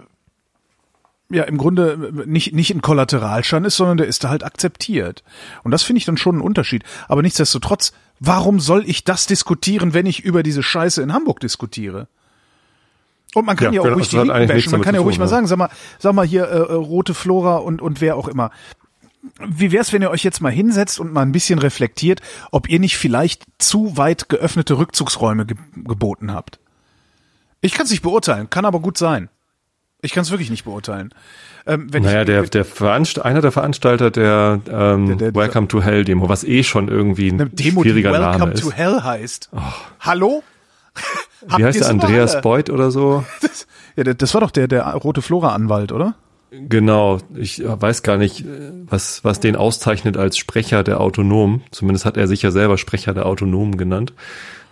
ja im Grunde nicht nicht ein Kollateralschaden ist, sondern der ist da halt akzeptiert. Und das finde ich dann schon ein Unterschied. Aber nichtsdestotrotz, warum soll ich das diskutieren, wenn ich über diese Scheiße in Hamburg diskutiere? Und man kann Ja, ja, auch genau, ruhig die Linken bashen. Man kann ja ruhig tun, mal ja. sagen, sag mal, sag mal hier äh, äh, rote Flora und und wer auch immer. Wie wär's, wenn ihr euch jetzt mal hinsetzt und mal ein bisschen reflektiert, ob ihr nicht vielleicht zu weit geöffnete Rückzugsräume ge geboten habt? Ich kann es nicht beurteilen, kann aber gut sein. Ich kann es wirklich nicht beurteilen. Ähm, naja, ich, der, der Veranst einer der Veranstalter der, ähm, Der- der- Welcome to Hell Demo, was eh schon irgendwie ein Demo, die schwieriger Welcome Name to ist. Hell heißt. Hallo? Habt Wie heißt der Andreas alle? Beuth oder so? Ja, der- das war doch der, der rote Flora-Anwalt, oder? Genau, ich weiß gar nicht, was, was den auszeichnet als Sprecher der Autonomen. Zumindest hat er sich ja selber Sprecher der Autonomen genannt.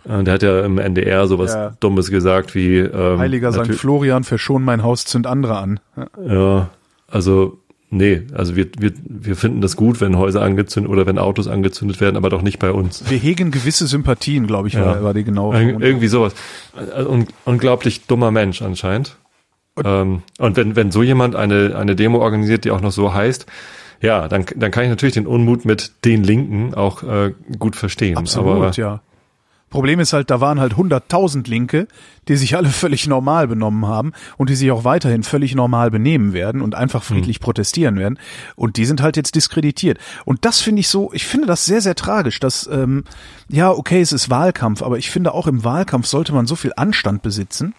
Äh, der hat ja im NDR sowas Ja. Dummes gesagt wie ähm, Heiliger St. Florian, verschon mein Haus, zünd andere an. Ja. Ja, also nee, also wir, wir, wir finden das gut, wenn Häuser angezündet oder wenn Autos angezündet werden, aber doch nicht bei uns. Wir hegen gewisse Sympathien, glaube ich, Ja. war, die genaue Ir irgendwie sowas. Ein un unglaublich dummer Mensch anscheinend. Und, ähm, und wenn, wenn so jemand eine, eine Demo organisiert, die auch noch so heißt, ja, dann, dann kann ich natürlich den Unmut mit den Linken auch äh, gut verstehen. Absolut, aber, ja. Problem ist halt, da waren halt 100.000 Linke, die sich alle völlig normal benommen haben und die sich auch weiterhin völlig normal benehmen werden und einfach friedlich Hm. protestieren werden. Und die sind halt jetzt diskreditiert. Und das finde ich so, ich finde das sehr, sehr tragisch, dass, ähm, ja, okay, es ist Wahlkampf, aber ich finde auch im Wahlkampf sollte man so viel Anstand besitzen,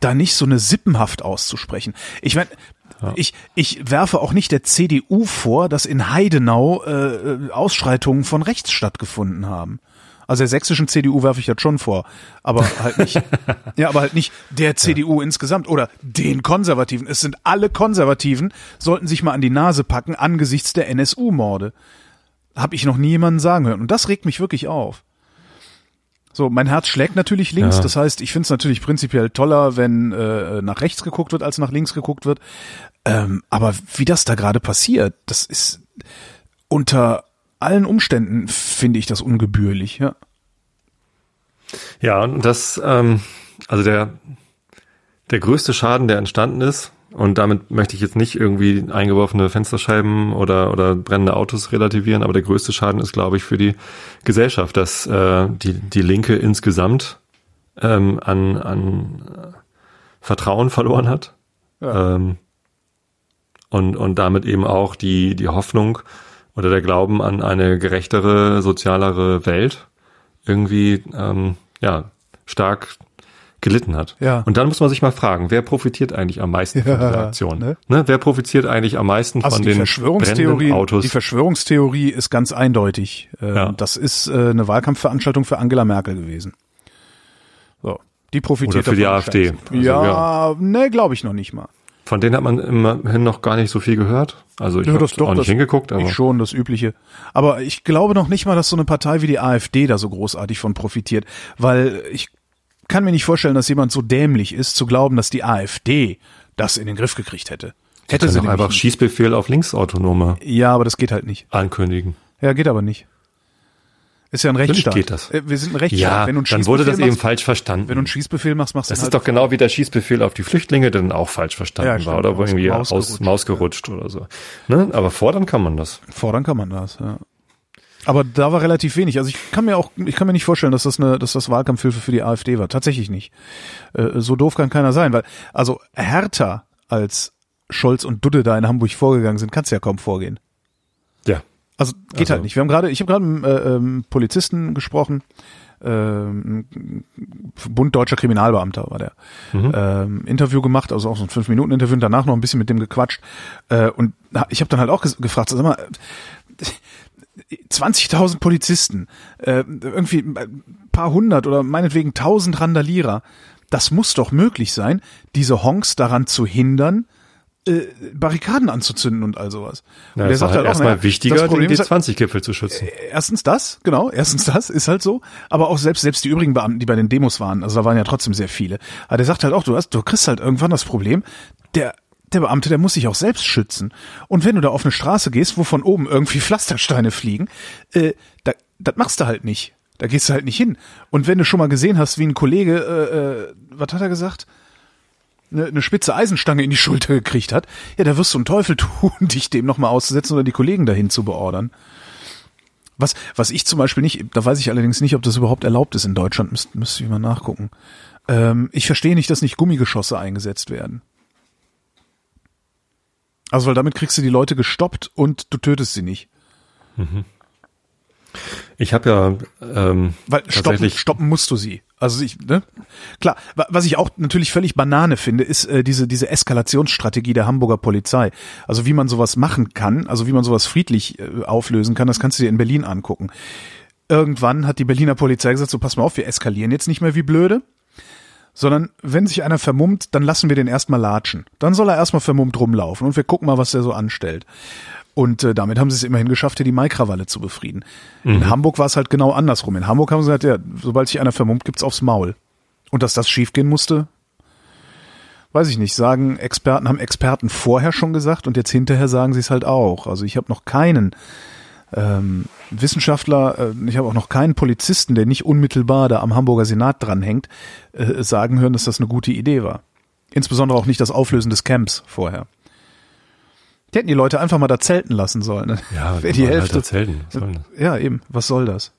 da nicht so eine Sippenhaft auszusprechen. Ich meine, ich, ich werfe auch nicht der CDU vor, dass in Heidenau äh, Ausschreitungen von rechts stattgefunden haben. Also der sächsischen CDU werfe ich das schon vor, aber halt nicht, ja, aber halt nicht der CDU insgesamt oder den Konservativen. Es sind alle Konservativen, sollten sich mal an die Nase packen angesichts der NSU-Morde. Hab ich noch nie jemanden sagen hören. Und das regt mich wirklich auf. So, mein Herz schlägt natürlich links. Ja. Das heißt, ich finde es natürlich prinzipiell toller, wenn äh, nach rechts geguckt wird, als nach links geguckt wird. Ähm, aber wie das da gerade passiert, das ist unter allen Umständen finde ich das ungebührlich. Ja. Ja, und das, ähm, also der, der größte Schaden, der entstanden ist, und damit möchte ich jetzt nicht irgendwie eingeworfene Fensterscheiben oder, oder brennende Autos relativieren, aber der größte Schaden ist, glaube ich, für die Gesellschaft, dass äh, die, die Linke insgesamt ähm, an, an äh, Vertrauen verloren hat. Ja. Ähm, und, und damit eben auch die, die Hoffnung oder der Glauben an eine gerechtere, sozialere Welt irgendwie ähm, ja stark gelitten hat. Ja. Und dann muss man sich mal fragen, wer profitiert eigentlich am meisten von Ja, dieser Aktion? ne? Ne? Wer profitiert eigentlich am meisten Also von die den Verschwörungstheorie, Autos? die Verschwörungstheorie ist ganz eindeutig. Ähm, Ja. Das ist äh, eine Wahlkampfveranstaltung für Angela Merkel gewesen. So, die profitiert Oder für die AfD. Also, ja, ne, glaube ich noch nicht mal. Von denen hat man immerhin noch gar nicht so viel gehört. Also ich Ja, habe das doch, auch nicht hingeguckt, aber Ich schon, das Übliche. Aber ich glaube noch nicht mal, dass so eine Partei wie die AfD da so großartig von profitiert, weil ich kann mir nicht vorstellen, dass jemand so dämlich ist, zu glauben, dass die AfD das in den Griff gekriegt hätte. Hätte sie doch einfach. Schießbefehl auf Linksautonome Ja, aber das geht halt nicht. ankündigen. Ja, geht aber nicht. Ist ja ein Natürlich Rechtsstaat. geht das. Äh, Wir sind ein Rechtsstaat. Ja, wenn du dann wurde das Schießbefehl eben machst, falsch verstanden. Wenn du einen Schießbefehl machst, machst du Das ihn ist halt doch genau wie der Schießbefehl auf die Flüchtlinge, der dann auch falsch verstanden Ja, war stimmt. oder wo irgendwie Maus aus Maus gerutscht oder so. Ne? Aber fordern kann man das. Fordern kann man das, ja. Aber da war relativ wenig. Also ich kann mir auch, ich kann mir nicht vorstellen, dass das eine, dass das Wahlkampfhilfe für die AfD war. Tatsächlich nicht. Äh, so doof kann keiner sein, weil, also härter als Scholz und Dudde da in Hamburg vorgegangen sind, kannst ja kaum vorgehen. Also geht Also- halt nicht. Wir haben gerade, ich habe gerade mit einem äh, ähm, Polizisten gesprochen, ähm, Bund deutscher Kriminalbeamter war der, ähm, Interview gemacht, also auch so ein fünf Minuten Interview und danach noch ein bisschen mit dem gequatscht. Äh, und ich habe dann halt auch gefragt, sag mal, 20.000 Polizisten, äh, irgendwie ein paar hundert oder meinetwegen tausend Randalierer, das muss doch möglich sein, diese Honks daran zu hindern, äh, Barrikaden anzuzünden und all sowas. Und Ja, der sagt halt halt erstmal naja, wichtiger, den Problem ist halt- G20-Gipfel zu schützen. Erstens das, genau, erstens das ist halt so, aber auch selbst selbst die übrigen Beamten, die bei den Demos waren, also da waren ja trotzdem sehr viele. Aber der sagt halt auch, du hast, du kriegst halt irgendwann das Problem, der der Beamte, der muss sich auch selbst schützen. Und wenn du da auf eine Straße gehst, wo von oben irgendwie Pflastersteine fliegen, äh, da, das machst du halt nicht. Da gehst du halt nicht hin. Und wenn du schon mal gesehen hast, wie ein Kollege, äh, äh, was hat er gesagt? Eine, eine spitze Eisenstange in die Schulter gekriegt hat, ja, da wirst du einen Teufel tun, dich dem nochmal auszusetzen oder die Kollegen dahin zu beordern. Was, was ich zum Beispiel nicht, da weiß ich allerdings nicht, ob das überhaupt erlaubt ist in Deutschland, müsste müsste ich mal nachgucken. Ähm, ich verstehe nicht, dass nicht Gummigeschosse eingesetzt werden. Also, weil damit kriegst du die Leute gestoppt und du tötest sie nicht. Ich habe ja ähm, Weil stoppen, stoppen musst du sie. Also ich, ne? Klar, wa- was ich auch natürlich völlig Banane finde, ist äh, diese, diese Eskalationsstrategie der Hamburger Polizei. Also wie man sowas machen kann, also wie man sowas friedlich äh, auflösen kann, das kannst du dir in Berlin angucken. Irgendwann hat die Berliner Polizei gesagt, so pass mal auf, wir eskalieren jetzt nicht mehr wie blöde, Sondern wenn sich einer vermummt, dann lassen wir den erstmal latschen. Dann soll er erstmal vermummt rumlaufen und wir gucken mal, was der so anstellt. Und äh, damit haben sie es immerhin geschafft, hier die Maikrawalle zu befrieden. Mhm. In Hamburg war es halt genau andersrum. In Hamburg haben sie gesagt, ja, sobald sich einer vermummt, gibt's aufs Maul. Und dass das schiefgehen musste, weiß ich nicht. Sagen Experten, haben Experten vorher schon gesagt und jetzt hinterher sagen sie es halt auch. Also ich habe noch keinen ähm, Wissenschaftler, äh, ich habe auch noch keinen Polizisten, der nicht unmittelbar da am Hamburger Senat dranhängt, äh, sagen hören, dass das eine gute Idee war. Insbesondere auch nicht das Auflösen des Camps vorher. Die hätten die Leute einfach mal da zelten lassen sollen. Ne? Ja, die halt Hälfte. da zelten. Ja, eben. Was soll das?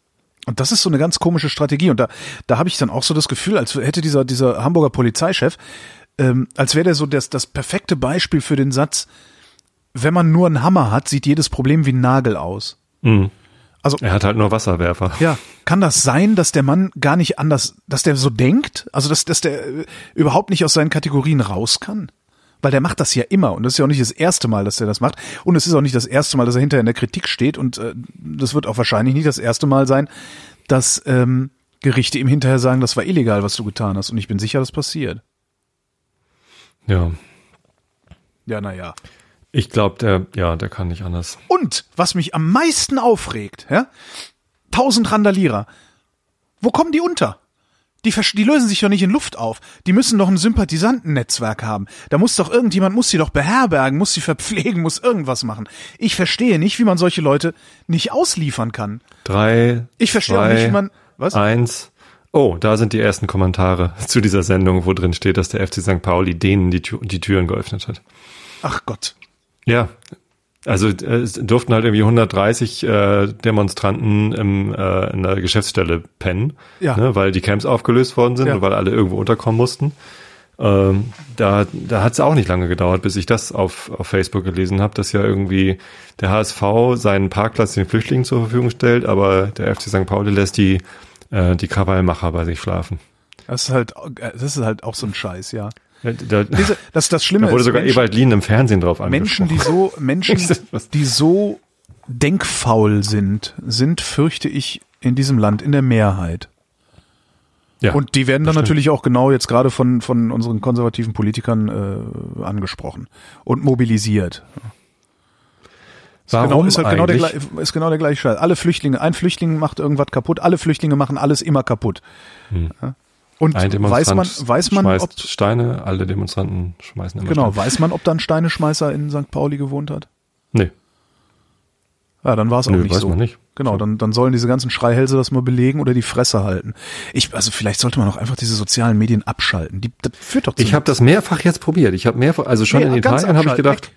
Und das ist so eine ganz komische Strategie. Und da, da habe ich dann auch so das Gefühl, als hätte dieser, dieser Hamburger Polizeichef, ähm, als wäre der so das, das perfekte Beispiel für den Satz, wenn man nur einen Hammer hat, sieht jedes Problem wie ein Nagel aus. Mhm. Also Er hat halt nur Wasserwerfer. ja, kann das sein, dass der Mann gar nicht anders, dass der so denkt? Also dass, dass der äh, überhaupt nicht aus seinen Kategorien raus kann? Weil der macht das ja immer und das ist ja auch nicht das erste Mal, dass er das macht. Und es ist auch nicht das erste Mal, dass er hinterher in der Kritik steht und äh, das wird auch wahrscheinlich nicht das erste Mal sein, dass ähm, Gerichte ihm hinterher sagen, das war illegal, was du getan hast. Und ich bin sicher, das passiert. Ja. Ja, naja. Ich glaube, der, ja, der kann nicht anders. Und was mich am meisten aufregt, ja, tausend Randalierer, wo kommen die unter? Die, die lösen sich doch nicht in Luft auf. Die müssen doch ein Sympathisantennetzwerk haben. Da muss doch irgendjemand, muss sie doch beherbergen, muss sie verpflegen, muss irgendwas machen. Ich verstehe nicht, wie man solche Leute nicht ausliefern kann. Drei, Ich verstehe auch zwei, nicht, wie man, was? eins. Oh, da sind die ersten Kommentare zu dieser Sendung, wo drin steht, dass der FC St. Pauli denen die, Tür, die Türen geöffnet hat. Ach Gott. Ja. Also äh, es durften halt irgendwie 130 äh, Demonstranten im, äh, in der Geschäftsstelle pennen, Ja. ne, weil die Camps aufgelöst worden sind Ja. und weil alle irgendwo unterkommen mussten. Ähm, da da hat es auch nicht lange gedauert, bis ich das auf, auf Facebook gelesen habe, dass ja irgendwie der HSV seinen Parkplatz den Flüchtlingen zur Verfügung stellt, aber der FC St. Pauli lässt die, äh, die Krawallmacher bei sich schlafen. Das ist halt, das ist halt auch so ein Scheiß, ja. Da, das, das Schlimme da wurde ist, sogar Menschen- Ewald Lien im Fernsehen drauf Menschen, angesprochen. die so, Menschen, die so denkfaul sind, sind, fürchte ich, in diesem Land in der Mehrheit. ja, Und die werden dann stimmt. natürlich auch genau jetzt gerade von, von unseren konservativen Politikern äh, angesprochen und mobilisiert. Ist Warum genau, ist halt genau der, ist genau der gleiche Scheiß. Alle Flüchtlinge, ein Flüchtling macht irgendwas kaputt, alle Flüchtlinge machen alles immer kaputt. Ja. Und weiß man, weiß man, ob, Steine, alle Demonstranten schmeißen immer genau, Steine. weiß man, ob da ein Steineschmeißer in St. Pauli gewohnt hat? Nee, Ja, dann war es auch Nö, nicht weiß so. man nicht. Genau, So. dann, dann sollen diese ganzen Schreihälse das mal belegen oder die Fresse halten. Ich, also vielleicht sollte man auch einfach diese sozialen Medien abschalten. Die, das führt doch zu ich habe das mehrfach jetzt probiert. Ich habe mehrfach, also schon Nee, in Italien habe ich gedacht, weg.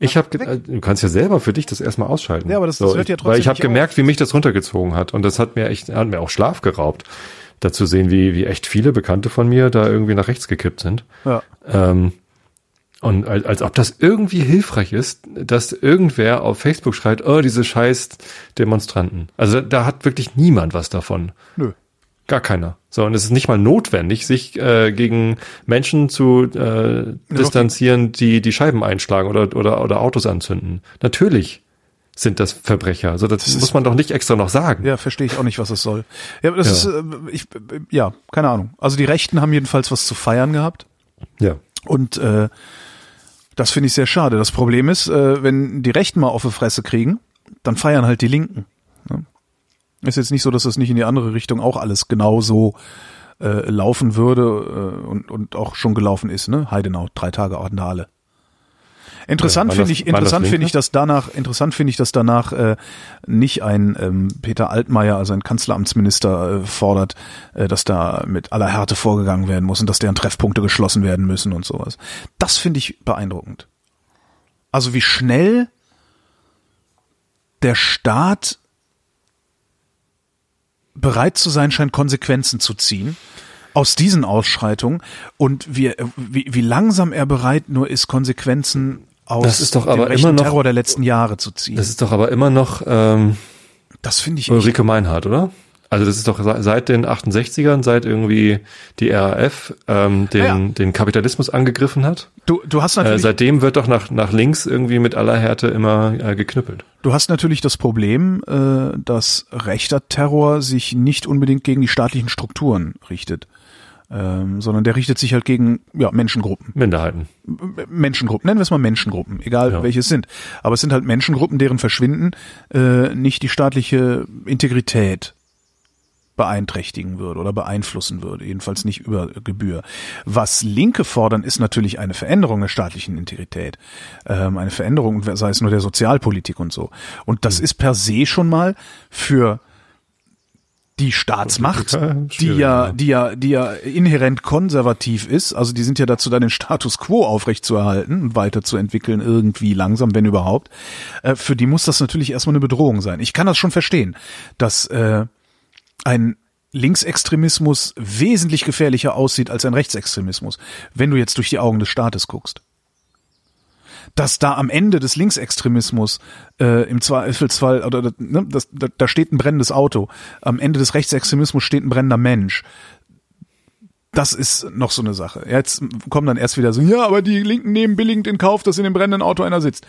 ich habe, du kannst ja selber für dich das erstmal ausschalten. Ja, aber das- das hört ja trotzdem Weil ich habe nicht auf. gemerkt, wie mich das runtergezogen hat und das hat mir echt, hat mir auch Schlaf geraubt, da zu sehen, wie wie echt viele Bekannte von mir da irgendwie nach rechts gekippt sind. Ja. Ähm, und als, als ob das irgendwie hilfreich ist, dass irgendwer auf Facebook schreit, oh, diese scheiß Demonstranten. Also da hat wirklich niemand was davon. Nö. Gar keiner. So, und es ist nicht mal notwendig, sich äh, gegen Menschen zu äh, distanzieren, die die Scheiben einschlagen oder, oder, oder Autos anzünden. Natürlich sind das Verbrecher. Also das, muss man doch nicht extra noch sagen. Ja, verstehe ich auch nicht, was es soll. Ja, das Ja. ist, äh, ich, äh, ja, keine Ahnung. Also die Rechten haben jedenfalls was zu feiern gehabt. Ja. Und äh, das finde ich sehr schade. Das Problem ist, äh, wenn die Rechten mal auf die Fresse kriegen, dann feiern halt die Linken. Ne? Ist jetzt nicht so, dass das nicht in die andere Richtung auch alles genauso äh, laufen würde äh, und, und auch schon gelaufen ist, ne? Heidenau, drei Tage Ordnale. Interessant Ja, waren finde ich, interessant finde ich, dass danach, interessant finde ich, dass danach äh, nicht ein ähm, Peter Altmaier, also ein Kanzleramtsminister, äh, fordert, äh, dass da mit aller Härte vorgegangen werden muss und dass deren Treffpunkte geschlossen werden müssen und sowas. Das finde ich beeindruckend. Also wie schnell der Staat bereit zu sein scheint, Konsequenzen zu ziehen aus diesen Ausschreitungen und wie, wie, wie langsam er bereit nur ist, Konsequenzen aus Das ist doch aber immer noch- Terror der letzten Jahre zu ziehen. Das ist doch aber immer noch ähm, Das finde ich echt, Ulrike Meinhardt, oder? Also das ist doch se- seit den 68ern, seit irgendwie die RAF ähm, den, Ja, den Kapitalismus angegriffen hat. du, du hast Äh, natürlich, seitdem wird doch nach, nach links irgendwie mit aller Härte immer äh, geknüppelt. du hast natürlich das Problem, äh, dass rechter Terror sich nicht unbedingt gegen die staatlichen Strukturen richtet. Ähm, sondern der richtet sich halt gegen ja, Menschengruppen. Minderheiten. Menschengruppen, nennen wir es mal Menschengruppen, egal Ja. welche es sind. Aber es sind halt Menschengruppen, deren Verschwinden äh, nicht die staatliche Integrität beeinträchtigen würde oder beeinflussen würde, jedenfalls nicht über Gebühr. Was Linke fordern, ist natürlich eine Veränderung der staatlichen Integrität, ähm, eine Veränderung, sei es nur der Sozialpolitik und so. Und das ist per se schon mal für die Staatsmacht, die ja. die ja, die ja inhärent konservativ ist, also die sind ja dazu da, den Status quo aufrechtzuerhalten und weiterzuentwickeln, irgendwie langsam, wenn überhaupt. Äh, für die muss das natürlich erstmal eine Bedrohung sein. Ich kann das schon verstehen, dass äh, ein Linksextremismus wesentlich gefährlicher aussieht als ein Rechtsextremismus, wenn du jetzt durch die Augen des Staates guckst. Dass da am Ende des Linksextremismus äh, im Zweifelsfall, oder ne, das, da, da steht ein brennendes Auto, am Ende des Rechtsextremismus steht ein brennender Mensch. Das ist noch so eine Sache. Jetzt kommen dann erst wieder so, ja, aber die Linken nehmen billigend in Kauf, dass in dem brennenden Auto einer sitzt.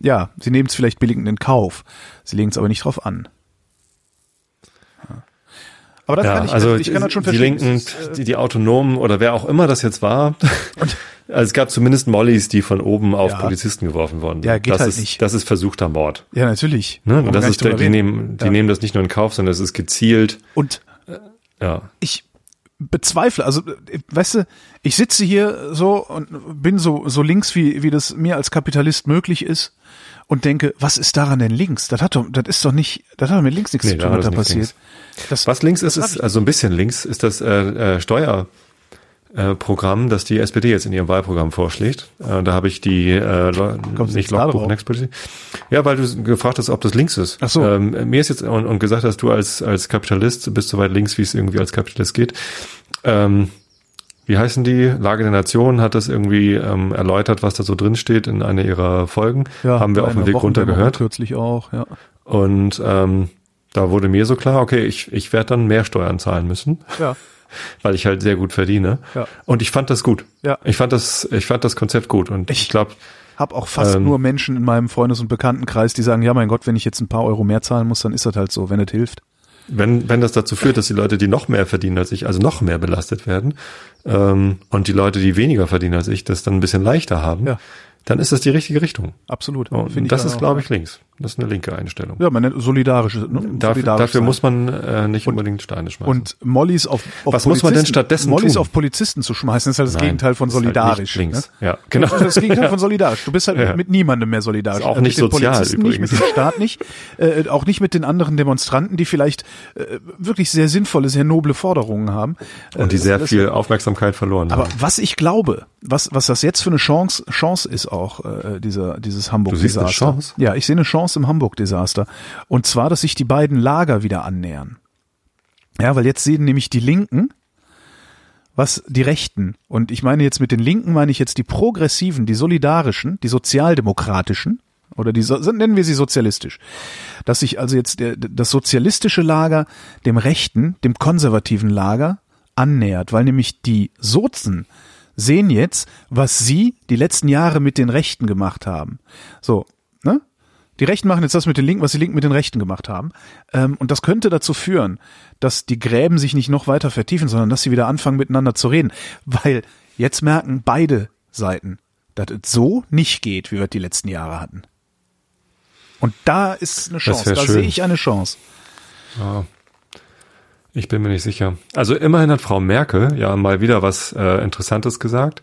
Ja, sie nehmen es vielleicht billigend in Kauf. Sie legen es aber nicht drauf an. Ja. Aber das Ja, kann ich, also ich kann das schon die verstehen. Linken, Es ist, äh, die, die Autonomen oder wer auch immer das jetzt war. Also es gab zumindest Mollys, die von oben auf Ja. Polizisten geworfen worden sind. Ja, geht das halt ist, nicht. Das ist versuchter Mord. ja, natürlich. Ne? Und das ist, die reden. nehmen, die Ja. nehmen das nicht nur in Kauf, sondern es ist gezielt. Und Ja, ich bezweifle, also äh, weißt du, ich sitze hier so und bin so so links wie wie das mir als Kapitalist möglich ist und denke, was ist daran denn links? Das hat doch das ist doch nicht, das hat doch mit links nichts Nee, zu tun, was da passiert. Das, Was links ist, ist also ein bisschen links, ist das äh, äh, Steuer. Äh, Programm, das die SPD jetzt in ihrem Wahlprogramm vorschlägt. Äh, da habe ich die äh, Lo- Kommst du nicht Logbuch? Next Policy. Ja, weil du gefragt hast, ob das links ist. Ach so. Ähm, mir ist jetzt und, und gesagt hast, du als als Kapitalist bist so weit links, wie es irgendwie als Kapitalist geht. Ähm, wie heißen die? Lage der Nation hat das irgendwie ähm, erläutert, was da so drin steht in einer ihrer Folgen. Haben wir auf dem Weg runter Wochendämmerung gehört. Kürzlich auch, ja. Und ähm, da wurde mir so klar, okay, ich, ich werde dann mehr Steuern zahlen müssen, Ja. weil ich halt sehr gut verdiene. Ja. Und ich fand das gut. Ja. Ich fand das, ich fand das Konzept gut. Und ich, Ich- glaube, Hab auch fast Ähm, nur Menschen in meinem Freundes- und Bekanntenkreis, die sagen, ja mein Gott, wenn ich jetzt ein paar Euro mehr zahlen muss, dann ist das halt so, wenn es hilft. wenn, wenn das dazu führt, dass die Leute, die noch mehr verdienen als ich, also noch mehr belastet werden, ähm, und die Leute, die weniger verdienen als ich, das dann ein bisschen leichter haben, Ja. dann ist das die richtige Richtung. Absolut. Und das ist, glaube ich, links. Das ist eine linke Einstellung. Ja, man nennt solidarische. Ne? dafür solidarisch dafür sein. muss man äh, nicht unbedingt Steine schmeißen. Und Mollys auf, auf Was muss man denn stattdessen Mollys tun? auf Polizisten zu schmeißen, ist halt das Nein, Gegenteil von halt solidarisch. nicht links. Ne? Ja, genau. Das das Gegenteil von solidarisch. Du bist halt Ja. mit niemandem mehr solidarisch. Ist auch Äh, nicht mit den sozial Polizisten nicht, übrigens. mit dem Staat nicht, äh, auch nicht mit den anderen Demonstranten, die vielleicht äh, wirklich sehr sinnvolle, sehr noble Forderungen haben. Und die Äh, sehr viel Aufmerksamkeit verloren Aber haben. was ich glaube, was, was das jetzt für eine Chance, Chance ist auch, äh, dieser, dieses Hamburg-Desaster. Du siehst eine Chance? Ja, ich sehe eine Chance im Hamburg-Desaster. Und zwar, dass sich die beiden Lager wieder annähern. Ja, weil jetzt sehen nämlich die Linken, was die Rechten, und ich meine jetzt mit den Linken meine ich jetzt die Progressiven, die Solidarischen, die Sozialdemokratischen, oder die, nennen wir sie sozialistisch, dass sich also jetzt der, das sozialistische Lager dem rechten, dem konservativen Lager annähert, weil nämlich die Sozen sehen jetzt, was sie die letzten Jahre mit den Rechten gemacht haben. So? Die Rechten machen jetzt das mit den Linken, was die Linken mit den Rechten gemacht haben. Ähm, und das könnte dazu führen, dass die Gräben sich nicht noch weiter vertiefen, sondern dass sie wieder anfangen, miteinander zu reden. Weil jetzt merken beide Seiten, dass es so nicht geht, wie wir es die letzten Jahre hatten. Und da ist eine Chance. Da schön. sehe ich eine Chance. Ja. Ich bin mir nicht sicher. Also immerhin hat Frau Merkel ja mal wieder was äh, Interessantes gesagt.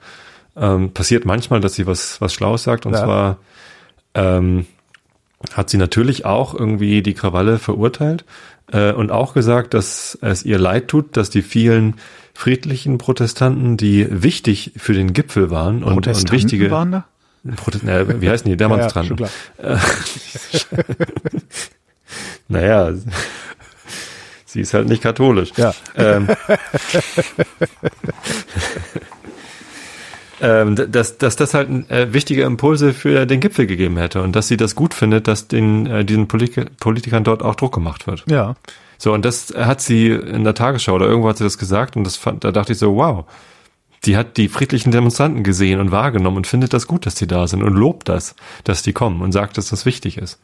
Ähm, passiert manchmal, dass sie was, was Schlaues sagt. Und Ja. zwar ähm, hat sie natürlich auch irgendwie die Krawalle verurteilt äh, und auch gesagt, dass es ihr leid tut, dass die vielen friedlichen Protestanten, die wichtig für den Gipfel waren und, und wichtige waren da? Protest äh, wie heißen die Demonstranten? Ja, ja. Naja, sie ist halt nicht katholisch. Ja. Ähm, ähm, dass, dass das halt äh, wichtige Impulse für den Gipfel gegeben hätte und dass sie das gut findet, dass den äh, diesen Polit Politikern dort auch Druck gemacht wird. Ja. So, und das hat sie in der Tagesschau oder irgendwo hat sie das gesagt und das fand, da dachte ich so, wow. Die hat die friedlichen Demonstranten gesehen und wahrgenommen und findet das gut, dass die da sind und lobt das, dass die kommen und sagt, dass das wichtig ist.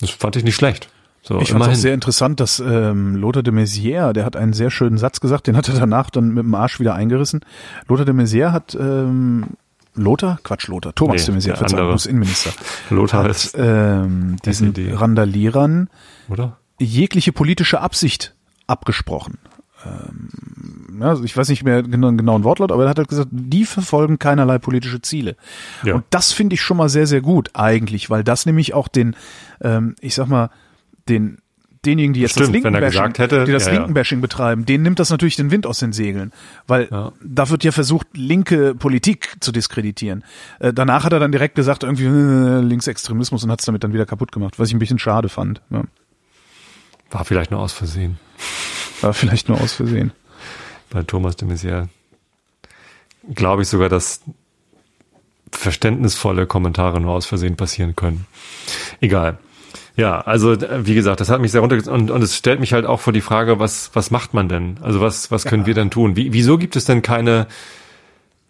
Das fand ich nicht schlecht. So, ich fand es auch sehr interessant, dass ähm, Lothar de Maizière, der hat einen sehr schönen Satz gesagt, den hat er danach dann mit dem Arsch wieder eingerissen. Lothar de Maizière hat ähm, Lothar? Quatsch, Lothar. Thomas Nee, de Maizière, Verzeihung, andere. Bundesinnenminister. Lothar Hat ist, ähm, diesen SED. Randalierern oder? jegliche politische Absicht abgesprochen. Ähm, ja, also ich weiß nicht mehr genau, den genauen Wortlaut, aber er hat halt gesagt, die verfolgen keinerlei politische Ziele. Ja. Und das finde ich schon mal sehr, sehr gut eigentlich, weil das nämlich auch den, ähm, ich sag mal, den denjenigen, die jetzt Stimmt, das Linkenbashing, hätte, die das ja, ja. Linkenbashing betreiben, denen nimmt das natürlich den Wind aus den Segeln, weil Ja. da wird ja versucht, linke Politik zu diskreditieren. Äh, danach hat er dann direkt gesagt, irgendwie äh, Linksextremismus und hat es damit dann wieder kaputt gemacht, was ich ein bisschen schade fand. Ja. War vielleicht nur aus Versehen. War vielleicht nur aus Versehen. Bei Thomas de Maizière glaube ich sogar, dass verständnisvolle Kommentare nur aus Versehen passieren können. Egal. Ja, also wie gesagt, das hat mich sehr runter und, und es stellt mich halt auch vor die Frage, was was macht man denn? Also was was können wir denn tun? Wie, wieso gibt es denn keine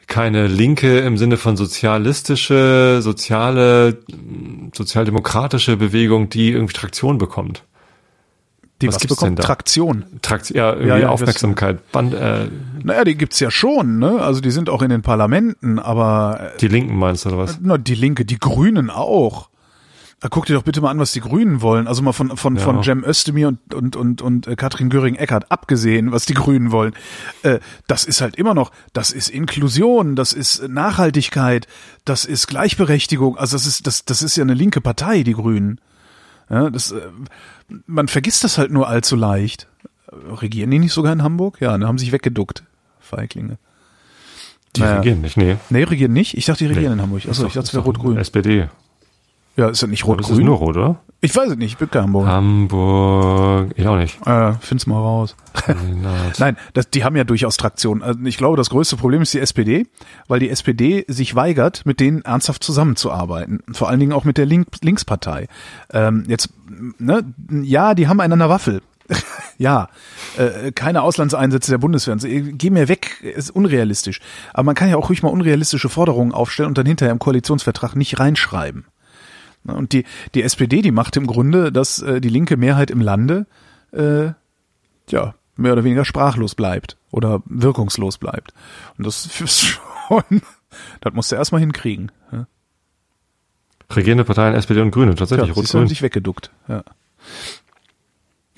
keine Linke im Sinne von sozialistische, soziale, sozialdemokratische Bewegung, die irgendwie Traktion bekommt? Die Was was, gibt's bekommt denn da? Traktion. Trakt, ja, irgendwie Ja, ja, Aufmerksamkeit. Band, äh, Naja, die gibt's ja schon, ne? Also die sind auch in den Parlamenten, aber äh, die Linken meinst du oder was? na, die Linke, die Grünen auch. Da guck dir doch bitte mal an, was die Grünen wollen. Also mal von von Ja. von Cem Özdemir und und und und äh, Katrin Göring-Eckardt abgesehen, was die Grünen wollen. Äh, das ist halt immer noch, das ist Inklusion, das ist Nachhaltigkeit, das ist Gleichberechtigung. Also das ist das das ist ja eine linke Partei, die Grünen. Ja, das äh, man vergisst das halt nur allzu leicht. Regieren die nicht sogar in Hamburg? Ja, ne, haben sich weggeduckt. Feiglinge. Die Naja. regieren nicht, nee. Nee, regieren nicht. Ich dachte, die regieren Nee. in Hamburg. Achso, ich dachte, es wäre rot-grün. SPD. Ja, ist das nicht es ist rot-grün? nur rot, oder? Ich weiß es nicht, ich bin kein Hamburger. Hamburg, ich auch nicht. Äh, find's mal raus. Nein, das, die haben ja durchaus Traktion. Also ich glaube, das größte Problem ist die SPD, weil die SPD sich weigert, mit denen ernsthaft zusammenzuarbeiten. Vor allen Dingen auch mit der Link Linkspartei. Ähm, jetzt, ne, ja, die haben einen an der Waffel. ja, äh, keine Auslandseinsätze der Bundeswehr. Also, Geh mir weg, ist unrealistisch. Aber man kann ja auch ruhig mal unrealistische Forderungen aufstellen und dann hinterher im Koalitionsvertrag nicht reinschreiben. Ne, Und die, die SPD, die macht im Grunde, dass äh, die linke Mehrheit im Lande äh, ja, mehr oder weniger sprachlos bleibt oder wirkungslos bleibt. Und das ist schon, das musst du erstmal hinkriegen. Ja, Regierende Parteien, SPD und Grüne, tatsächlich, ja rot-grün. sich weggeduckt. Ja.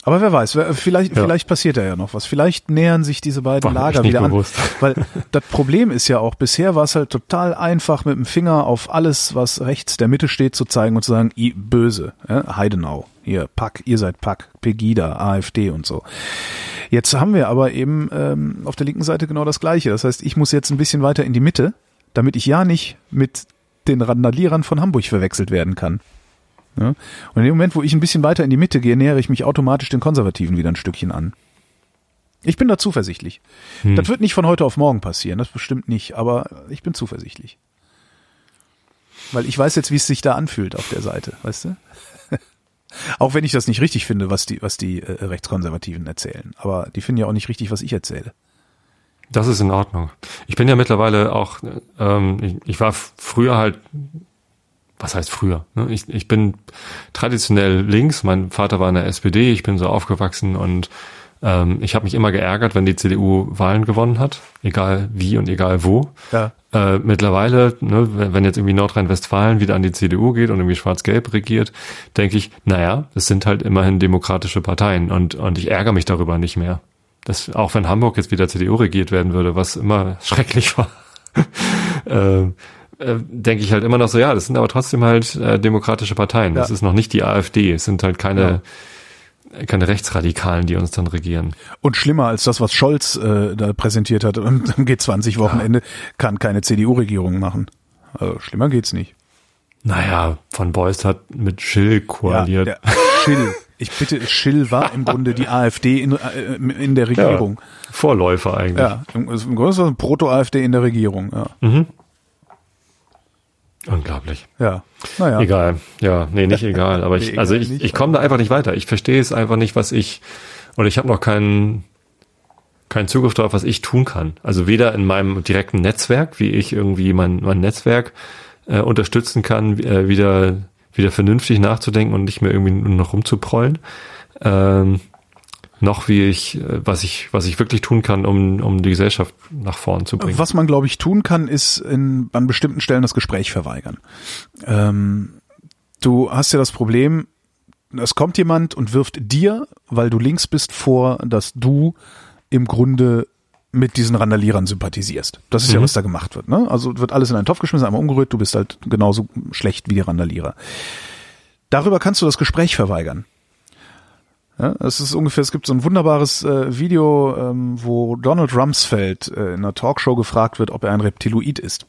Aber wer weiß, vielleicht, Ja. vielleicht passiert da ja noch was. Vielleicht nähern sich diese beiden War Lager wieder an. bewusst. Weil das Problem ist ja auch, bisher war es halt total einfach, mit dem Finger auf alles, was rechts der Mitte steht, zu zeigen und zu sagen, i, böse, ja, Heidenau, ihr Pack, ihr seid Pack, Pegida, AfD und so. Jetzt haben wir aber eben ähm, auf der linken Seite genau das Gleiche. Das heißt, ich muss jetzt ein bisschen weiter in die Mitte, damit ich ja nicht mit den Randalierern von Hamburg verwechselt werden kann. Ja? Und in dem Moment, wo ich ein bisschen weiter in die Mitte gehe, nähere ich mich automatisch den Konservativen wieder ein Stückchen an. Ich bin da zuversichtlich. Hm. Das wird nicht von heute auf morgen passieren, das bestimmt nicht, aber ich bin zuversichtlich. Weil ich weiß jetzt, wie es sich da anfühlt auf der Seite, weißt du? auch wenn ich das nicht richtig finde, was die, was die äh, Rechtskonservativen erzählen. Aber die finden ja auch nicht richtig, was ich erzähle. Das ist in Ordnung. Ich bin ja mittlerweile auch, ähm, ich, ich war früher halt, was heißt früher? Ne? Ich, ich bin traditionell links, mein Vater war in der SPD, ich bin so aufgewachsen und ähm, ich habe mich immer geärgert, wenn die CDU Wahlen gewonnen hat, egal wie und egal wo. Ja. Äh, mittlerweile, ne, wenn wenn jetzt irgendwie Nordrhein-Westfalen wieder an die CDU geht und irgendwie Schwarz-Gelb regiert, denke ich, naja, es sind halt immerhin demokratische Parteien und, und ich ärgere mich darüber nicht mehr. Das, auch wenn Hamburg jetzt wieder CDU regiert werden würde, was immer schrecklich war, äh, äh, denke ich halt immer noch so, ja, das sind aber trotzdem halt äh, demokratische Parteien. Das Ja. ist noch nicht die AfD, es sind halt keine, keine Rechtsradikalen, die uns dann regieren. Und schlimmer als das, was Scholz äh, da präsentiert hat am G20-Wochenende, kann keine CDU-Regierung machen. Also schlimmer geht's nicht. Naja, von Beuys hat mit Schill koaliert. Ja, Schill. Ich bitte, Schill war im Grunde die AfD in, äh, in der Regierung. Vorläufer eigentlich. Ja, im, im Grunde ist das ein Proto-AfD in der Regierung. Ja, Unglaublich. ja. naja. Egal. Ja, nee, nicht egal. Aber ich, Egal also ich, ich komme da einfach nicht weiter. Ich verstehe es einfach nicht, was ich, oder ich habe noch keinen, keinen Zugriff darauf, was ich tun kann. Also weder in meinem direkten Netzwerk, wie ich irgendwie mein, mein Netzwerk äh, unterstützen kann, äh, wieder, wieder vernünftig nachzudenken und nicht mehr irgendwie nur noch rumzuprollen. Ähm, noch wie ich, äh, was ich, was ich wirklich tun kann, um, um die Gesellschaft nach vorn zu bringen. Was man, glaube ich, tun kann, ist in, an bestimmten Stellen das Gespräch verweigern. Ähm, du hast ja das Problem, es kommt jemand und wirft dir, weil du links bist, vor, dass du im Grunde mit diesen Randalierern sympathisierst. Das ist mhm. ja, was da gemacht wird. Ne? Also wird alles in einen Topf geschmissen, einmal umgerührt, du bist halt genauso schlecht wie die Randalierer. Darüber kannst du das Gespräch verweigern. Ja, es ist ungefähr, es gibt so ein wunderbares äh, Video, ähm, wo Donald Rumsfeld äh, in einer Talkshow gefragt wird, ob er ein Reptiloid ist.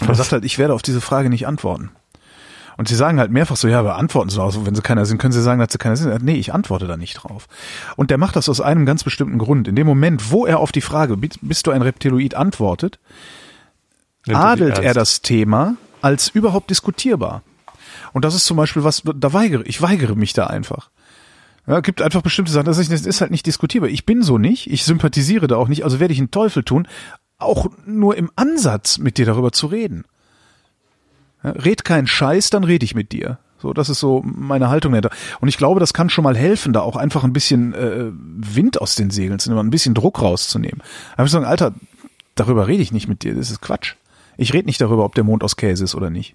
Und er sagt halt, ich werde auf diese Frage nicht antworten. Und sie sagen halt mehrfach so, ja, aber antworten Sie auch. Wenn Sie keiner sind, können Sie sagen, dass Sie keiner sind. Nee, ich antworte da nicht drauf. Und der macht das aus einem ganz bestimmten Grund. In dem Moment, wo er auf die Frage, bist du ein Reptiloid, antwortet, adelt er das Thema als überhaupt diskutierbar. Und das ist zum Beispiel was, da weigere, ich weigere mich da einfach. Ja, gibt einfach bestimmte Sachen, das ist halt nicht diskutierbar. Ich bin so nicht, ich sympathisiere da auch nicht, also werde ich einen Teufel tun, auch nur im Ansatz mit dir darüber zu reden. Ja, red keinen Scheiß, dann rede ich mit dir. So, das ist so meine Haltung dahinter. Und ich glaube, das kann schon mal helfen, da auch einfach ein bisschen äh, Wind aus den Segeln zu nehmen, ein bisschen Druck rauszunehmen. Einfach sagen, Alter, darüber rede ich nicht mit dir, das ist Quatsch. Ich rede nicht darüber, ob der Mond aus Käse ist oder nicht.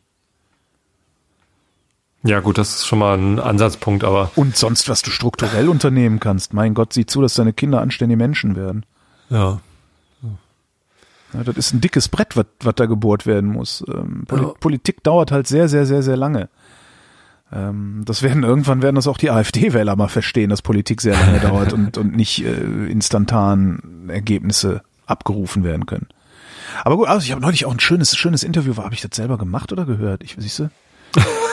Ja, gut, das ist schon mal ein Ansatzpunkt, aber. Und sonst, was du strukturell unternehmen kannst. Mein Gott, sieh zu, dass deine Kinder anständige Menschen werden. Ja. ja das ist ein dickes Brett, was, da gebohrt werden muss. Ähm, Poli ja. Politik dauert halt sehr, sehr, sehr, sehr lange. Ähm, das werden irgendwann werden das auch die AfD-Wähler mal verstehen, dass Politik sehr lange dauert und, und nicht äh, instantan Ergebnisse abgerufen werden können. Aber gut, also ich habe neulich auch ein schönes, schönes Interview. Habe ich das selber gemacht oder gehört? Ich siehst du?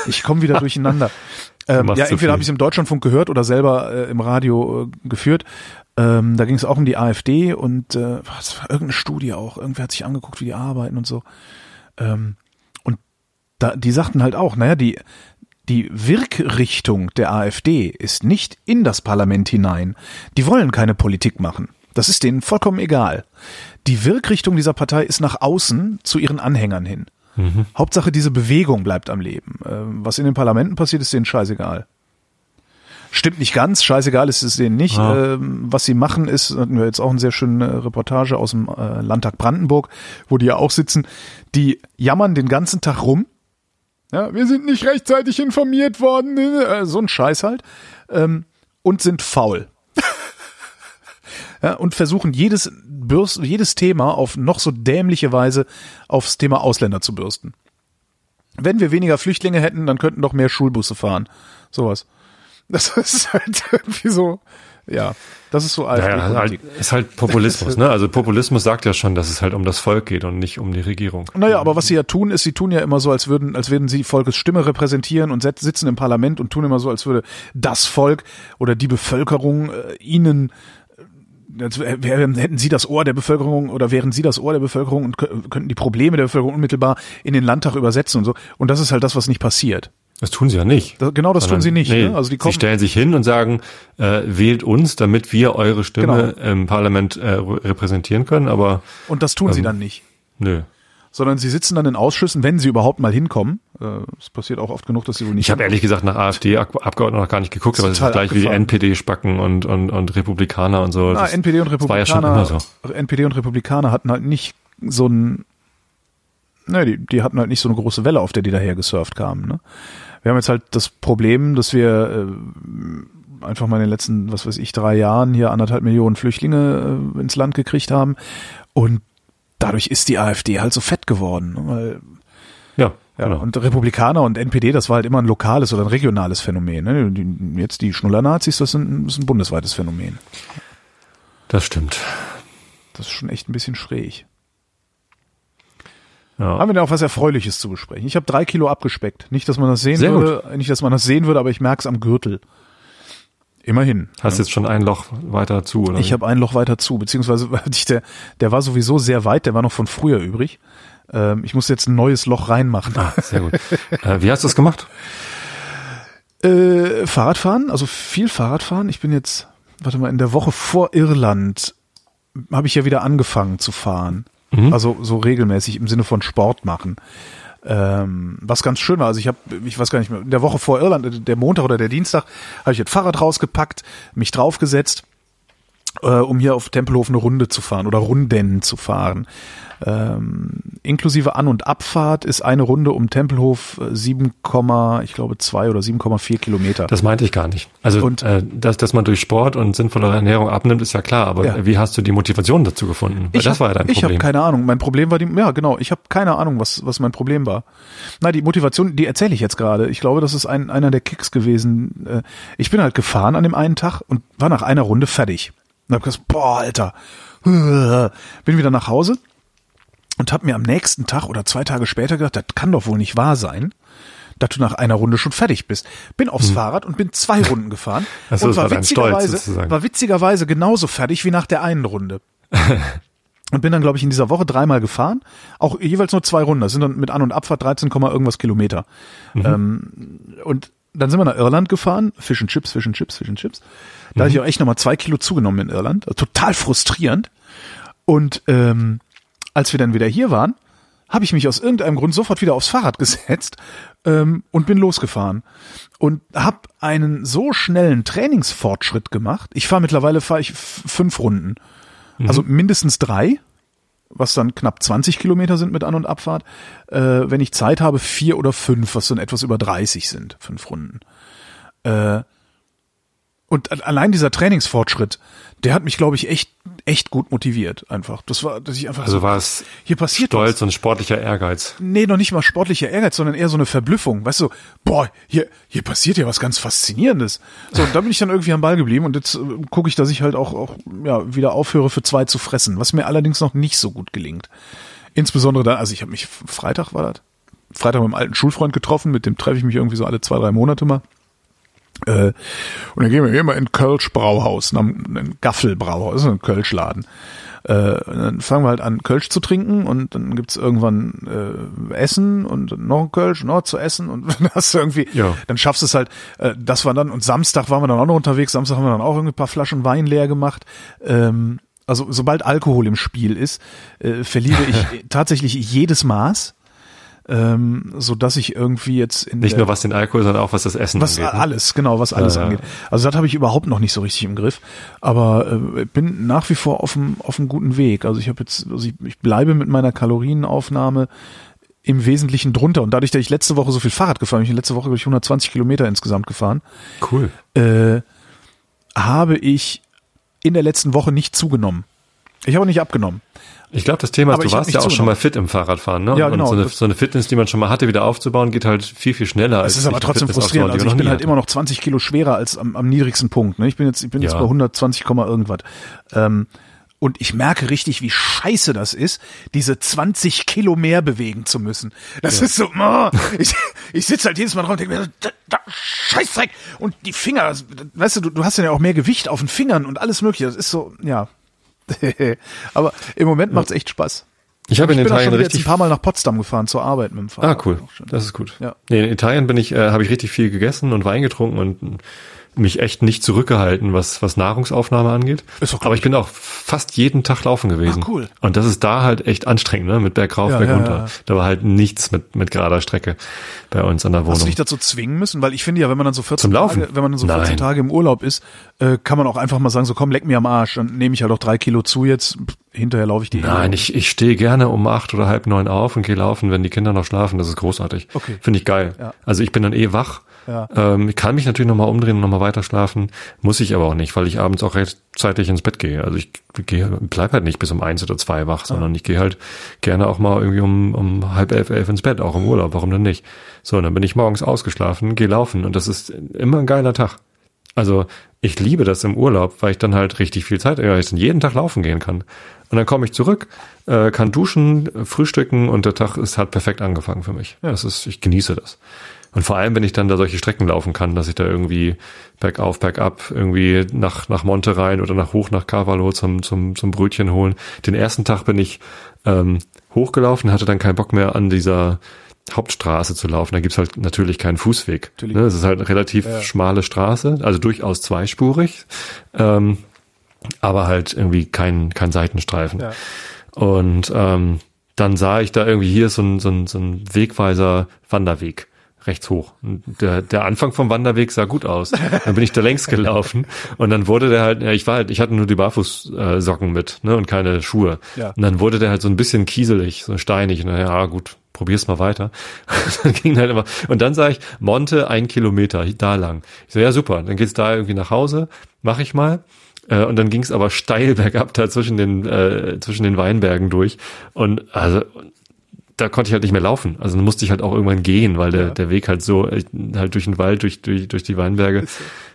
Ich komme wieder durcheinander. Ähm, ja, entweder habe ich es im Deutschlandfunk gehört oder selber äh, im Radio äh, geführt. Ähm, da ging es auch um die AfD und äh, was war irgendeine Studie auch. Irgendwer hat sich angeguckt, wie die arbeiten und so. Ähm, und da, die sagten halt auch, naja, die, die Wirkrichtung der AfD ist nicht in das Parlament hinein. Die wollen keine Politik machen. Das ist denen vollkommen egal. Die Wirkrichtung dieser Partei ist nach außen zu ihren Anhängern hin. Mhm. Hauptsache, diese Bewegung bleibt am Leben. Ähm, was in den Parlamenten passiert, ist denen scheißegal. Stimmt nicht ganz, scheißegal ist es denen nicht. Ja. Ähm, was sie machen ist, hatten wir jetzt auch eine sehr schöne Reportage aus dem äh, Landtag Brandenburg, wo die ja auch sitzen, die jammern den ganzen Tag rum. Ja, wir sind nicht rechtzeitig informiert worden, äh, so ein Scheiß halt. Ähm, und sind faul ja, und versuchen jedes Bürst, jedes Thema auf noch so dämliche Weise aufs Thema Ausländer zu bürsten. Wenn wir weniger Flüchtlinge hätten, dann könnten doch mehr Schulbusse fahren. Sowas. Das ist halt irgendwie so, ja, das ist so alt. Ja, halt, ist halt Populismus, ne? Also Populismus sagt ja schon, dass es halt um das Volk geht und nicht um die Regierung. Naja, aber was sie ja tun, ist, sie tun ja immer so, als würden, als würden sie Volkes Stimme repräsentieren und sitzen im Parlament und tun immer so, als würde das Volk oder die Bevölkerung äh, ihnen hätten Sie das Ohr der Bevölkerung oder wären Sie das Ohr der Bevölkerung und könnten die Probleme der Bevölkerung unmittelbar in den Landtag übersetzen und so. Und das ist halt das, was nicht passiert. Das tun sie ja nicht. Genau, das Sondern, tun sie nicht. Nee, ne? Also die kommen, sie stellen sich hin und sagen, äh, wählt uns, damit wir eure Stimme genau. im Parlament äh, repräsentieren können. Aber und das tun ähm, sie dann nicht. Nö sondern sie sitzen dann in Ausschüssen, wenn sie überhaupt mal hinkommen. Äh, es passiert auch oft genug, dass sie wohl nicht. Ich habe ehrlich gesagt nach AfD-Abgeordneten noch gar nicht geguckt, aber es ist gleich abgefahren. wie die NPD-Spacken und, und, und Republikaner und so. Na, NPD und Republikaner. Ja so. NPD und Republikaner hatten halt nicht so ein, ne, die, die hatten halt nicht so eine große Welle, auf der die daher gesurft kamen. Ne? Wir haben jetzt halt das Problem, dass wir äh, einfach mal in den letzten, was weiß ich, drei Jahren hier anderthalb Millionen Flüchtlinge äh, ins Land gekriegt haben und dadurch ist die AfD halt so fett geworden. Ne? Weil, ja. Ja, genau. und Republikaner und NPD, das war halt immer ein lokales oder ein regionales Phänomen. Ne? Jetzt die Schnuller-Nazis, das, ist ein bundesweites Phänomen. Das stimmt. Das ist schon echt ein bisschen schräg. Ja. Haben wir denn auch was Erfreuliches zu besprechen? Ich habe drei Kilo abgespeckt. Nicht, dass man das sehen Sehr würde, gut. nicht, dass man das sehen würde, aber ich merke es am Gürtel. Immerhin. Hast ja. jetzt schon ein Loch weiter zu, oder? Ich habe ein Loch weiter zu, beziehungsweise der, der war sowieso sehr weit, der war noch von früher übrig. Ähm, ich muss jetzt ein neues Loch reinmachen. Ah, sehr gut. äh, wie hast du das gemacht? Äh, Fahrradfahren, also viel Fahrradfahren. Ich bin jetzt, warte mal, in der Woche vor Irland habe ich ja wieder angefangen zu fahren. Mhm. Also so regelmäßig im Sinne von Sport machen. Ähm, was ganz schön war, also ich habe, ich weiß gar nicht mehr, in der Woche vor Irland, der Montag oder der Dienstag, habe ich das Fahrrad rausgepackt, mich draufgesetzt, äh, um hier auf Tempelhof eine Runde zu fahren oder Runden zu fahren. Ähm, inklusive An- und Abfahrt ist eine Runde um Tempelhof 7, ich glaube 2 oder 7,4 Kilometer. Das meinte ich gar nicht. Also, Und- äh, dass, dass man durch Sport und sinnvolle Ernährung abnimmt, ist ja klar. Aber Ja. wie hast du die Motivation dazu gefunden? Weil Ich das hab, war ja dein Ich habe Problem. keine Ahnung. Mein Problem war die, ja genau, ich habe keine Ahnung, was, was mein Problem war. Na, die Motivation, die erzähle ich jetzt gerade. Ich glaube, das ist ein, einer der Kicks gewesen. Äh, Ich bin halt gefahren an dem einen Tag und war nach einer Runde fertig. Und hab gesagt, boah, Alter. Bin wieder nach Hause und habe mir am nächsten Tag oder zwei Tage später gedacht, das kann doch wohl nicht wahr sein, dass du nach einer Runde schon fertig bist. Bin aufs Fahrrad und bin zwei Runden gefahren so, und war war Stolz witzigerweise, sozusagen. war witzigerweise genauso fertig wie nach der einen Runde. Und bin dann, glaube ich, in dieser Woche dreimal gefahren. Auch jeweils nur zwei Runden. Das sind dann mit An- und Abfahrt 13, Komma irgendwas Kilometer. Ähm, und dann sind wir nach Irland gefahren. Fish and Chips, Fish and Chips, Fish and Chips. Da hatte ich auch echt nochmal zwei Kilo zugenommen in Irland. Also total frustrierend. Und ähm, als wir dann wieder hier waren, habe ich mich aus irgendeinem Grund sofort wieder aufs Fahrrad gesetzt ähm, und bin losgefahren und habe einen so schnellen Trainingsfortschritt gemacht. Ich fahre mittlerweile fahre ich fünf Runden, also mindestens drei, was dann knapp 20 Kilometer sind mit An- und Abfahrt. Äh, wenn ich Zeit habe, vier oder fünf, was dann etwas über 30 sind, fünf Runden. Äh, und allein dieser Trainingsfortschritt, der hat mich, glaube ich, echt, echt gut motiviert. Einfach. Das war, dass ich einfach Also so, war es hier passiert Stolz was. und sportlicher Ehrgeiz. Nee, noch nicht mal sportlicher Ehrgeiz, sondern eher so eine Verblüffung. Weißt du, boah, hier, hier passiert ja was ganz Faszinierendes. So, und da bin ich dann irgendwie am Ball geblieben und jetzt äh, gucke ich, dass ich halt auch, auch ja, wieder aufhöre, für zwei zu fressen, was mir allerdings noch nicht so gut gelingt. Insbesondere dann, also ich habe mich, Freitag war das, Freitag mit einem alten Schulfreund getroffen, mit dem treffe ich mich irgendwie so alle zwei, drei Monate mal. Äh, und dann gehen wir immer in Kölsch Brauhaus, ein Gaffelbrauhaus, das ist ein Kölschladen. Äh, dann fangen wir halt an, Kölsch zu trinken und dann gibt's irgendwann äh, Essen und noch ein Kölsch, noch zu essen und dann hast du irgendwie, Ja. dann schaffst du es halt, äh, das war dann, und Samstag waren wir dann auch noch unterwegs, Samstag haben wir dann auch irgendwie ein paar Flaschen Wein leer gemacht. Ähm, also sobald Alkohol im Spiel ist, äh, verliere ich tatsächlich jedes Maß, ähm, so dass ich irgendwie jetzt in Nicht nur was den Alkohol, sondern auch was das Essen was angeht. ne? alles, genau, was alles Ja, ja. angeht. Also das habe ich überhaupt noch nicht so richtig im Griff. Aber äh, bin nach wie vor auf einem auf einem guten Weg. Also ich habe jetzt, also ich, ich bleibe mit meiner Kalorienaufnahme im Wesentlichen drunter. Und dadurch, dass ich letzte Woche so viel Fahrrad gefahren bin, ich letzte Woche glaube ich 120 Kilometer insgesamt gefahren, Cool. äh, habe ich in der letzten Woche nicht zugenommen. Ich habe nicht abgenommen. Ich glaube, das Thema ist, du warst ja auch schon mal fit im Fahrradfahren, ne? Ja, genau. Und so eine, so eine Fitness, die man schon mal hatte, wieder aufzubauen, geht halt viel, viel schneller. als Es ist aber trotzdem Fitness frustrierend. Also ich bin halt nie immer noch 20 Kilo schwerer als am, am niedrigsten Punkt. Ne? Ich bin jetzt, ich bin jetzt Ja. bei 120, Komma irgendwas. Ähm, und ich merke richtig, wie scheiße das ist, diese 20 Kilo mehr bewegen zu müssen. Das ist so, oh, ich, ich sitze halt jedes Mal drauf und denke mir, da, da, Scheißdreck. Und die Finger, weißt du, du, du hast ja auch mehr Gewicht auf den Fingern und alles mögliche. Das ist so, ja. Aber im Moment macht's echt Spaß. Ich habe in Ich Italien schon wieder jetzt ein richtig paar Mal nach Potsdam gefahren zur Arbeit mit dem Fahrrad. Ah, cool. Das ist gut. Ja. Nee, in Italien bin ich, äh, habe ich richtig viel gegessen und Wein getrunken und mich echt nicht zurückgehalten, was, was Nahrungsaufnahme angeht. Ist doch gut. Aber ich bin auch fast jeden Tag laufen gewesen. Ah, cool. Und das ist da halt echt anstrengend, ne? Mit Berg rauf, Ja, Berg ja, ja. Da war halt nichts mit, mit gerader Strecke bei uns an der Hast du Wohnung. dich dazu zwingen müssen? Weil ich finde ja, wenn man dann so 14 Zum Laufen? Tage, wenn man dann so 14 Nein. Tage im Urlaub ist, äh, kann man auch einfach mal sagen, so komm, leck mir am Arsch, dann nehme ich halt auch drei Kilo zu jetzt, hinterher laufe ich die. Nein, ich, ich stehe gerne um acht oder halb neun auf und gehe laufen, wenn die Kinder noch schlafen. Das ist großartig. Okay. Finde ich geil. Ja. Also ich bin dann eh wach. Ja. Ähm, ich kann mich natürlich nochmal umdrehen und nochmal weiter schlafen. Muss ich aber auch nicht, weil ich abends auch rechtzeitig ins Bett gehe. Also ich gehe, bleib halt nicht bis um eins oder zwei wach, sondern ich gehe halt gerne auch mal irgendwie um, um halb elf, elf ins Bett, auch im Urlaub. Warum denn nicht? So, dann bin ich morgens ausgeschlafen, gehe laufen und das ist immer ein geiler Tag. Also ich liebe das im Urlaub, weil ich dann halt richtig viel Zeit, ja, ich dann jeden Tag laufen gehen kann. Und dann komme ich zurück, äh, kann duschen, frühstücken und der Tag ist halt perfekt angefangen für mich. Das ist, ich genieße das. Und vor allem, wenn ich dann da solche Strecken laufen kann, dass ich da irgendwie bergauf, bergab, irgendwie nach, nach Monte rein oder nach hoch nach Cavallo zum, zum, zum Brötchen holen. Den ersten Tag bin ich ähm, hochgelaufen, hatte dann keinen Bock mehr an dieser Hauptstraße zu laufen. Da gibt's halt natürlich keinen Fußweg. Natürlich. Ne, Es ist halt eine relativ schmale Straße, also durchaus zweispurig, ähm, aber halt irgendwie kein, kein Seitenstreifen. Ja. Und ähm, dann sah ich da irgendwie hier so ein, so ein, so ein Wegweiser Wanderweg rechts hoch. Und der, der Anfang vom Wanderweg sah gut aus. Dann bin ich da längs gelaufen und dann wurde der halt, ja, ich war halt, ich hatte nur die Barfußsocken mit, ne, und keine Schuhe. Ja. Und dann wurde der halt so ein bisschen kieselig, so steinig. Und dann, ja, gut, probier's mal weiter. dann ging halt immer, und dann sah ich, Monte ein Kilometer, da lang. Ich so, ja, super, dann geht's da irgendwie nach Hause, mach ich mal. Äh, Und dann ging es aber steil bergab da zwischen den, äh, zwischen den Weinbergen durch. Und also da konnte ich halt nicht mehr laufen. Also dann musste ich halt auch irgendwann gehen, weil der, Ja. der Weg halt so, äh, halt durch den Wald, durch, durch, durch die Weinberge.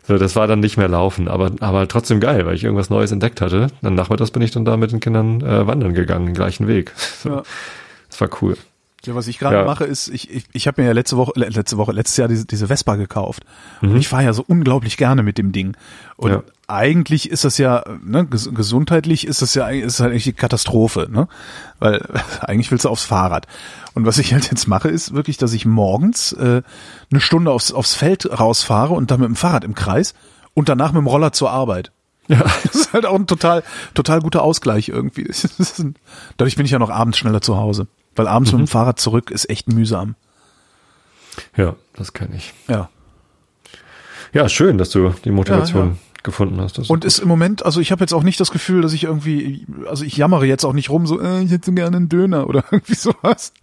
So, das war dann nicht mehr laufen, aber, aber trotzdem geil, weil ich irgendwas Neues entdeckt hatte. Dann nachmittags bin ich dann da mit den Kindern äh, wandern gegangen, den gleichen Weg. So, Ja. Das war cool. Ja, was ich gerade Ja. mache, ist, ich, ich, ich habe mir ja letzte Woche, le- letzte Woche, letztes Jahr diese, diese Vespa gekauft. Und ich fahre ja so unglaublich gerne mit dem Ding. Und Mhm. Ja. eigentlich ist das ja, ne, ges gesundheitlich ist das ja eigentlich- ist halt eigentlich die Katastrophe, ne? Weil eigentlich willst du aufs Fahrrad. Und was ich halt jetzt mache, ist wirklich, dass ich morgens äh, eine Stunde aufs, aufs Feld rausfahre und dann mit dem Fahrrad im Kreis und danach mit dem Roller zur Arbeit. Ja. Das ist halt auch ein total, total guter Ausgleich irgendwie. Ein, dadurch bin ich ja noch abends schneller zu Hause. Weil abends mit dem Fahrrad zurück ist echt mühsam. Ja, das kenne ich. Ja. Ja, schön, dass du die Motivation Ja, ja. gefunden hast. Das Und ist im Moment, also ich habe jetzt auch nicht das Gefühl, dass ich irgendwie, also ich jammere jetzt auch nicht rum, so, äh, ich hätte gerne einen Döner oder irgendwie sowas.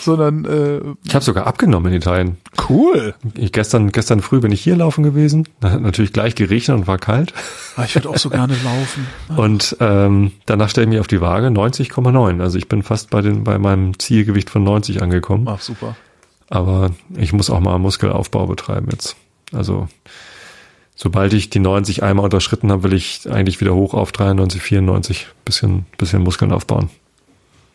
Sondern äh, ich habe sogar abgenommen in Italien. cool. Ich, gestern, gestern früh bin ich hier laufen gewesen. Da hat natürlich gleich geregnet und war kalt. Ah, ich würde auch so gerne laufen. Und ähm, danach stelle ich mich auf die Waage 90,9. Also ich bin fast bei, den, bei meinem Zielgewicht von 90 angekommen. Ach, super. Aber ich muss auch mal Muskelaufbau betreiben jetzt. Also sobald ich die 90 einmal unterschritten habe, will ich eigentlich wieder hoch auf 93, 94. Bisschen, bisschen Muskeln aufbauen.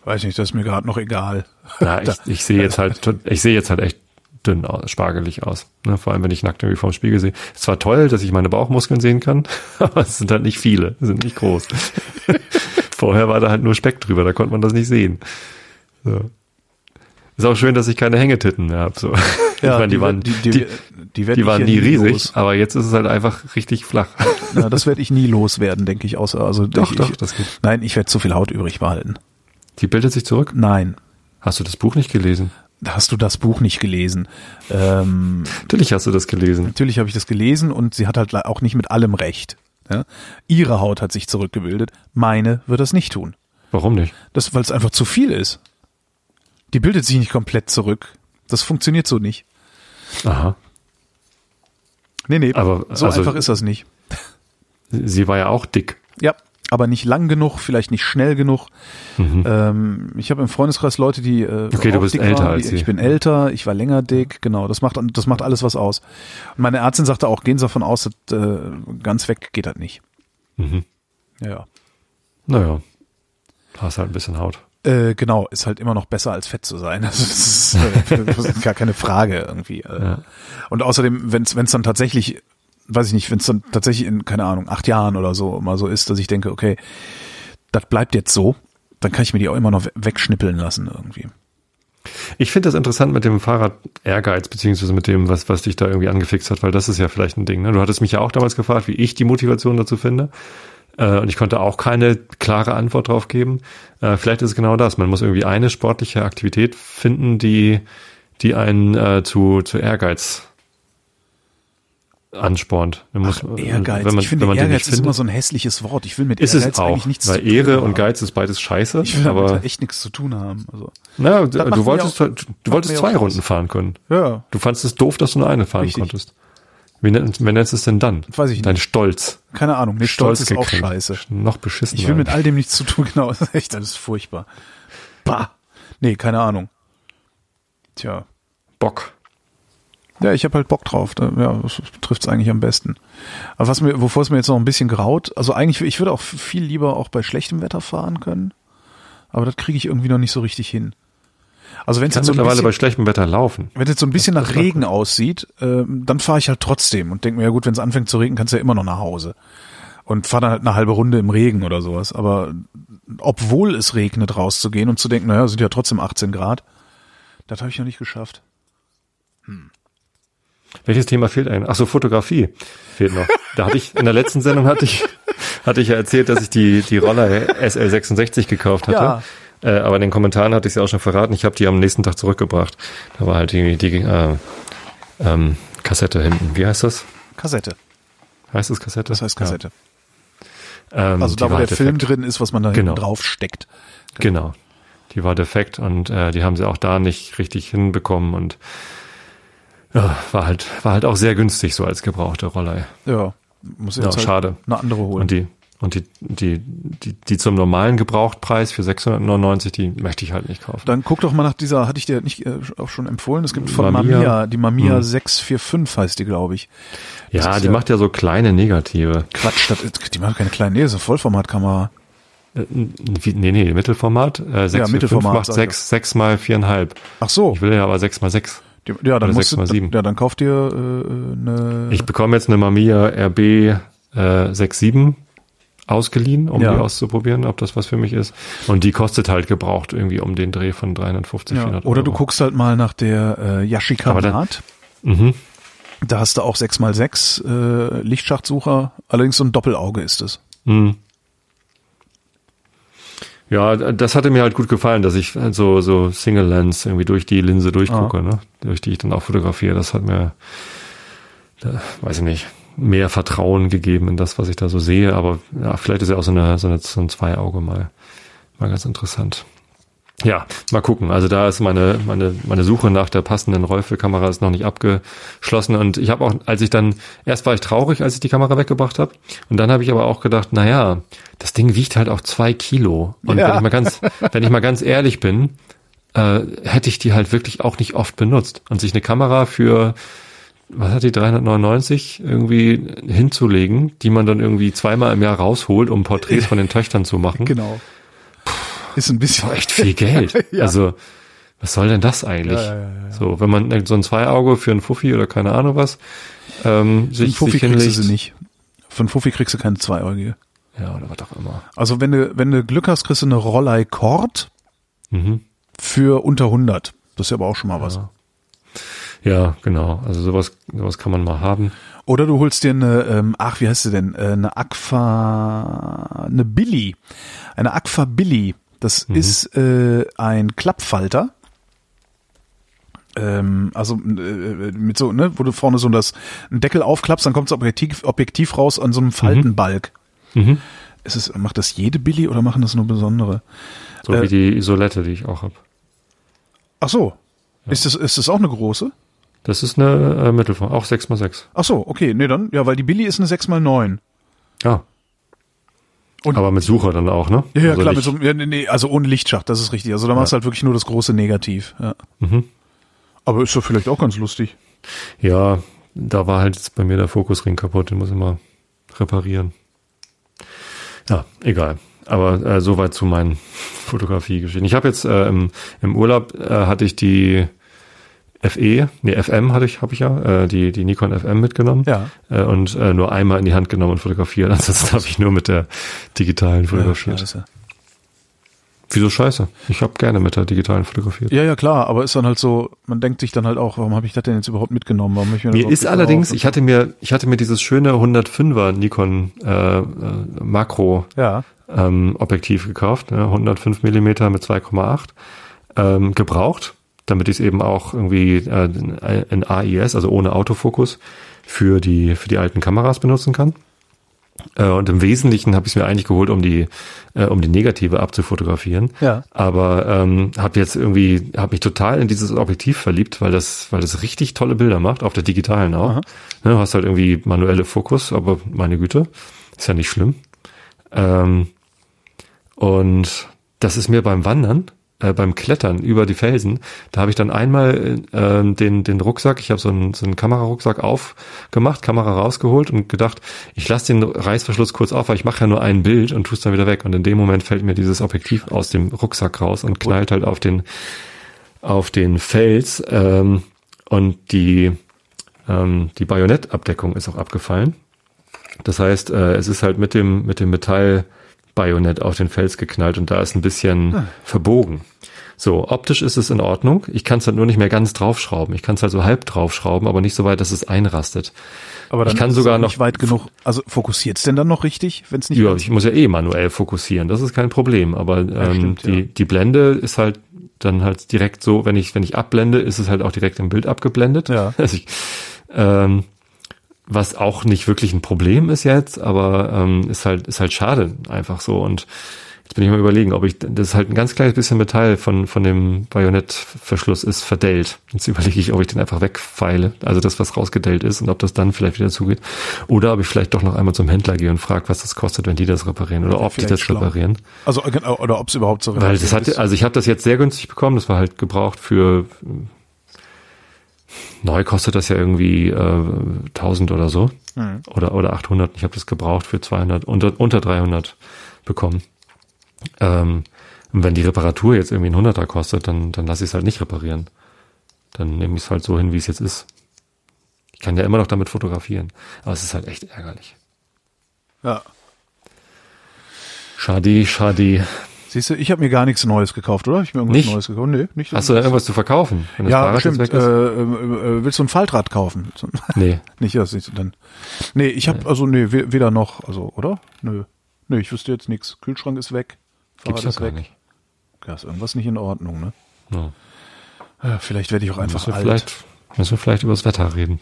Weiß nicht, das ist mir gerade noch egal. Ja, ich, ich sehe jetzt halt, ich sehe jetzt halt echt dünn aus, spargelig aus. Ne? Vor allem, wenn ich nackt irgendwie vorm Spiegel sehe. Es ist zwar toll, dass ich meine Bauchmuskeln sehen kann, aber es sind halt nicht viele, sind nicht groß. Vorher war da halt nur Speck drüber, da konnte man das nicht sehen. So. Ist auch schön, dass ich keine Hängetitten mehr habe. So. ich meine, die, waren, die, die, die, die, die, waren ja nie riesig, los. aber jetzt ist es halt einfach richtig flach. Ja, das werde ich nie loswerden, denke ich. Außer, also Doch, ich, doch, das geht. Nein, ich werde zu viel Haut übrig behalten. Die bildet sich zurück. Nein, Hast du das Buch nicht gelesen? hast du das Buch nicht gelesen? Ähm, Natürlich hast du das gelesen. natürlich habe ich das gelesen und sie hat halt auch nicht mit allem recht. Ja? Ihre Haut hat sich zurückgebildet, meine wird das nicht tun. Warum nicht? Das, weil es einfach zu viel ist. Die bildet sich nicht komplett zurück. Das funktioniert so nicht. Aha. Nee, nee, Aber, so also- einfach ist das nicht. Sie war ja auch dick. Ja, aber nicht lang genug, vielleicht nicht schnell genug. Ähm, ich habe im Freundeskreis Leute, die äh, Mhm. Okay, du bist dick älter waren. als sie. Ich bin älter, ich war länger dick, genau. Das macht das macht alles was aus. Und meine Ärztin sagte auch, gehen Sie davon aus, dass, äh, ganz weg geht das nicht. Mhm. Ja. Naja. Hast halt ein bisschen Haut. Äh, genau, ist halt immer noch besser als fett zu sein. Also das ist, äh, das ist gar keine Frage irgendwie. Äh. Ja. Und außerdem, wenn es dann tatsächlich, weiß ich nicht, wenn es dann tatsächlich in, keine Ahnung, acht Jahren oder so mal so ist, dass ich denke, okay, das bleibt jetzt so, dann kann ich mir die auch immer noch we- wegschnippeln lassen irgendwie. Ich finde das interessant mit dem Fahrrad Ehrgeiz, beziehungsweise mit dem, was, was dich da irgendwie angefixt hat, weil das ist ja vielleicht ein Ding. Ne? Du hattest mich ja auch damals gefragt, wie ich die Motivation dazu finde. Äh, und ich konnte auch keine klare Antwort drauf geben. Äh, vielleicht ist es genau das. Man muss irgendwie eine sportliche Aktivität finden, die, die einen äh, zu, zu Ehrgeiz anspornt. Man muss, Ehrgeiz. Wenn man, ich finde, wenn man den Ehrgeiz ist findet, immer so ein hässliches Wort. Ich will mit ist Ehrgeiz es auch, eigentlich nichts weil zu tun Ehre haben. und Geiz ist beides scheiße. Ich will damit aber echt nichts zu tun haben. Also, na, du wolltest, auch- du macht wolltest zwei Runden Spaß. fahren können. ja, Du fandest es doof, dass du nur eine fahren Richtig. konntest. Wie, nennt, wer nennst du es denn dann? Weiß ich nicht. Dein Stolz. keine Ahnung. Nee, Stolz, ist auch scheiße. Noch beschissen. Ich will mit all dem nichts zu tun, genau. Das ist echt, das ist furchtbar. Bah. Nee, keine Ahnung. Tja. Bock. Ja, ich habe halt Bock drauf. Ja, das trifft's eigentlich am besten. Aber was mir, wovor es mir jetzt noch ein bisschen graut, also eigentlich, ich würde auch viel lieber auch bei schlechtem Wetter fahren können. Aber das kriege ich irgendwie noch nicht so richtig hin. Also wenn es jetzt so ein mittlerweile bei bisschen, schlechtem Wetter laufen. wenn es jetzt so ein bisschen nach Regen aussieht, ähm, dann fahre ich halt trotzdem und denke mir, ja gut, wenn es anfängt zu regnen, kannst du ja immer noch nach Hause. Und fahre dann halt eine halbe Runde im Regen oder sowas. Aber obwohl es regnet, rauszugehen und zu denken, naja, sind ja trotzdem 18 Grad, das habe ich noch nicht geschafft. Welches Thema fehlt einem? Ach so, Fotografie fehlt noch. Da hatte ich, in der letzten Sendung hatte ich, hatte ich ja erzählt, dass ich die, die Roller SL66 gekauft hatte. Ja. Äh, aber in den Kommentaren hatte ich ja auch schon verraten. Ich habe die am nächsten Tag zurückgebracht. Da war halt die, die äh, ähm, Kassette hinten. Wie heißt das? Kassette. Heißt das Kassette? Das heißt Kassette. Ja. Ähm, also da, wo der Film drin ist, was man da Genau. hinten drauf steckt. Genau. Die war defekt und äh, die haben sie auch da nicht richtig hinbekommen und ja, war halt war halt auch sehr günstig so als gebrauchte Rollei. Ja, muss Ja, jetzt halt schade. eine andere holen. Und die und die die die die zum normalen Gebrauchtpreis für 699, die möchte ich halt nicht kaufen. Dann guck doch mal nach dieser, hatte ich dir nicht äh, auch schon empfohlen, es gibt von Mamiya. Mamiya, die Mamiya Hm. 645 heißt die, glaube ich. Das Ja, die macht ja so kleine Negative. Quatsch, das, die macht keine kleine, nee, das ist eine Vollformatkamera. Äh, wie- Nee, nee, Mittelformat. Äh, 6 Mittelformat, macht sag 6, 6 mal 4,5. Ach so, Ich will ja aber 6 mal 6. die, ja, dann musst du, 6x7. ja, dann kauft dir äh, eine, Ich bekomme jetzt eine Mamiya RB äh, 67 ausgeliehen, um Ja. die auszuprobieren, ob das was für mich ist. Und die kostet halt gebraucht irgendwie um den Dreh von 350, ja, 400 oder du Euro. guckst halt mal nach der äh, Yashica Naht. Mhm. Da hast du auch 6x6 äh, Lichtschachtsucher, allerdings so ein Doppelauge ist es. Mhm. Ja, das hatte mir halt gut gefallen, dass ich halt so, so Single Lens irgendwie durch die Linse durchgucke, ne? durch die ich dann auch fotografiere. Das hat mir, da, weiß ich nicht, mehr Vertrauen gegeben in das, was ich da so sehe. Aber ja, vielleicht ist ja auch so, eine, so, eine, so ein Zweiauge mal, mal ganz interessant. Ja, mal gucken. Also da ist meine, meine, meine Suche nach der passenden Rollfilmkamera ist noch nicht abgeschlossen. Und ich habe auch, als ich dann, erst war ich traurig, als ich die Kamera weggebracht habe. Und dann habe ich aber auch gedacht, na ja, das Ding wiegt halt auch zwei Kilo. Und Ja. wenn ich mal ganz, wenn ich mal ganz ehrlich bin, äh, hätte ich die halt wirklich auch nicht oft benutzt. Und sich eine Kamera für, was hat die 399 irgendwie hinzulegen, die man dann irgendwie zweimal im Jahr rausholt, um Porträts von den Töchtern zu machen. Genau. Ist ein bisschen echt viel Geld. Ja. Also, was soll denn das eigentlich? Ja, ja, ja. So, wenn man so ein Zweiauge für ein Fuffi oder keine Ahnung was, ähm, Für sich, einen Fuffi sich kriegst du hinlegt. sie nicht. Einen Fuffi kriegst du keine Zweieugige. Ja, oder was auch immer. Also wenn du, wenn du Glück hast, kriegst du eine Rollei Kord Mhm. für unter 100. Das ist ja aber auch schon mal was. Ja. Ja, genau. Also sowas, sowas kann man mal haben. Oder du holst dir eine, ähm, ach, wie heißt sie denn? Äh, eine Aqua, eine Billy. Eine Aqua Billy. Das Mhm. ist äh, ein Klappfalter. Ähm, also äh, mit so, ne, wo du vorne so das einen Deckel aufklappst, dann kommt das Objektiv, Objektiv raus an so einem Faltenbalg. Mhm. Ist es, macht das jede Billy oder machen das nur besondere? So Äh, wie die Isolette, die ich auch habe. Ach so. Ist das, ist das auch eine große? Das ist eine äh, Mittelform, auch 6x6. Ach so, okay, nee, dann, ja, weil die Billy ist eine 6x9. Ja. Und- Aber mit Sucher dann auch, ne? Ja, ja Also klar, mit so, ja, nee, also ohne Lichtschacht, das ist richtig. Also da machst du halt wirklich nur das große Negativ. Ja. Mhm. Aber ist doch vielleicht auch ganz lustig. Ja, da war halt jetzt bei mir der Fokusring kaputt, den muss ich mal reparieren. Ja, egal. Aber äh, soweit zu meinen Fotografiegeschichten. Ich habe jetzt äh, im, im Urlaub äh, hatte ich die FE, nee, FM hatte ich, habe ich ja, äh, die, die Nikon FM mitgenommen Ja. äh, und äh, nur einmal in die Hand genommen und fotografiert. Ansonsten habe ich nur mit der digitalen fotografiert. scheiße. Wieso scheiße? Ich habe gerne mit der digitalen fotografiert. ja, ja, klar, aber ist dann halt so, man denkt sich dann halt auch, warum habe ich das denn jetzt überhaupt mitgenommen? Warum ich mir Mir ist allerdings, ich hatte mir, ich hatte mir dieses schöne 105er Nikon äh, äh, Makro Ja, ähm, Objektiv gekauft, ne, 105 Millimeter mit 2,8 ähm, gebraucht, damit ich es eben auch irgendwie äh, in AIS, also ohne Autofokus, für die für die alten Kameras benutzen kann. Äh, und im Wesentlichen habe ich es mir eigentlich geholt, um die äh, um die Negative abzufotografieren. Ja. Aber ähm, habe jetzt irgendwie habe mich total in dieses Objektiv verliebt, weil das weil das richtig tolle Bilder macht, auf der digitalen auch. Aha. Ne, hast halt irgendwie manuelle Fokus, aber meine Güte, ist ja nicht schlimm. Ähm, und das ist mir beim Wandern, äh, beim Klettern über die Felsen, da habe ich dann einmal äh, den, den Rucksack, ich habe so einen, so einen Kamerarucksack aufgemacht, Kamera rausgeholt und gedacht, ich lasse den Reißverschluss kurz auf, weil ich mache ja nur ein Bild und tue es dann wieder weg. Und in dem Moment fällt mir dieses Objektiv aus dem Rucksack raus und knallt halt auf den, auf den Fels. Ähm, und die, ähm, die Bajonettabdeckung ist auch abgefallen. Das heißt, äh, es ist halt mit dem, mit dem Metall Bajonett auf den Fels geknallt und da ist ein bisschen hm. verbogen. So, optisch ist es in Ordnung. Ich kann es halt nur nicht mehr ganz draufschrauben. Ich kann es halt so halb draufschrauben, aber nicht so weit, dass es einrastet. Aber dann ich kann ist sogar es nicht noch weit genug. Also fokussiert es denn dann noch richtig, wenn es nicht? Ja, ich muss ja eh manuell fokussieren. Das ist kein Problem. Aber ähm, ja, stimmt, die ja. die Blende ist halt dann halt direkt so, wenn ich wenn ich abblende, ist es halt auch direkt im Bild abgeblendet. Ja. Also ich, ähm, was auch nicht wirklich ein Problem ist jetzt, aber ähm, ist halt ist halt schade einfach so und Jetzt bin ich mal überlegen, ob ich, das ist halt ein ganz kleines bisschen Metall von, von dem Bajonettverschluss ist verdellt. Jetzt überlege ich, ob ich den einfach wegfeile, also das, was rausgedellt ist und ob das dann vielleicht wieder zugeht. Oder ob ich vielleicht doch noch einmal zum Händler gehe und frage, was das kostet, wenn die das reparieren oder ob die das schlau. reparieren. Also, oder ob es überhaupt so Weil das hat, also ich habe das jetzt sehr günstig bekommen, das war halt gebraucht für, neu kostet das ja irgendwie äh, 1000 oder so. Mhm. Oder, oder 800. Ich habe das gebraucht für 200, unter, unter 300 bekommen. Ähm, und wenn die Reparatur jetzt irgendwie ein Hunderter kostet, dann, dann lasse ich es halt nicht reparieren. Dann nehme ich es halt so hin, wie es jetzt ist. Ich kann ja immer noch damit fotografieren. Aber es ist halt echt ärgerlich. Ja. Schade, schade. Siehst du, ich habe mir gar nichts Neues gekauft, oder? Ich mir irgendwas nicht? Neues gekauft. Nee, nicht. Hast du da irgendwas zu verkaufen? Ja, das stimmt. Äh, äh, äh, willst du ein Faltrad kaufen? Nee. nicht, das nicht dann. Nee, ich habe nee. also nee, weder noch, also, oder? Nö. Nö, ich wüsste jetzt nichts. Kühlschrank ist weg. Gibt's ja gar weg. nicht. Ja, ist irgendwas nicht in Ordnung, ne? Ja vielleicht werde ich auch einfach müssen alt. Vielleicht, müssen wir vielleicht über das Wetter reden.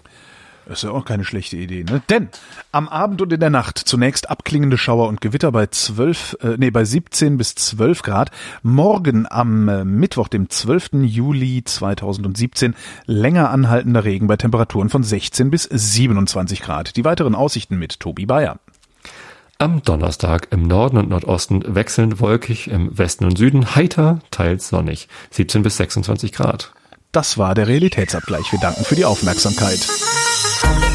Das ist ja auch keine schlechte Idee, ne? Denn am Abend und in der Nacht zunächst abklingende Schauer und Gewitter bei 12, äh, nee, bei 17 bis 12 Grad. Morgen am äh, Mittwoch, dem 12. Juli 2017, länger anhaltender Regen bei Temperaturen von 16 bis 27 Grad. Die weiteren Aussichten mit Tobi Bayer. Am Donnerstag im Norden und Nordosten wechselnd wolkig, im Westen und Süden heiter, teils sonnig. 17 bis 26 Grad. Das war der Realitätsabgleich. Wir danken für die Aufmerksamkeit. Wer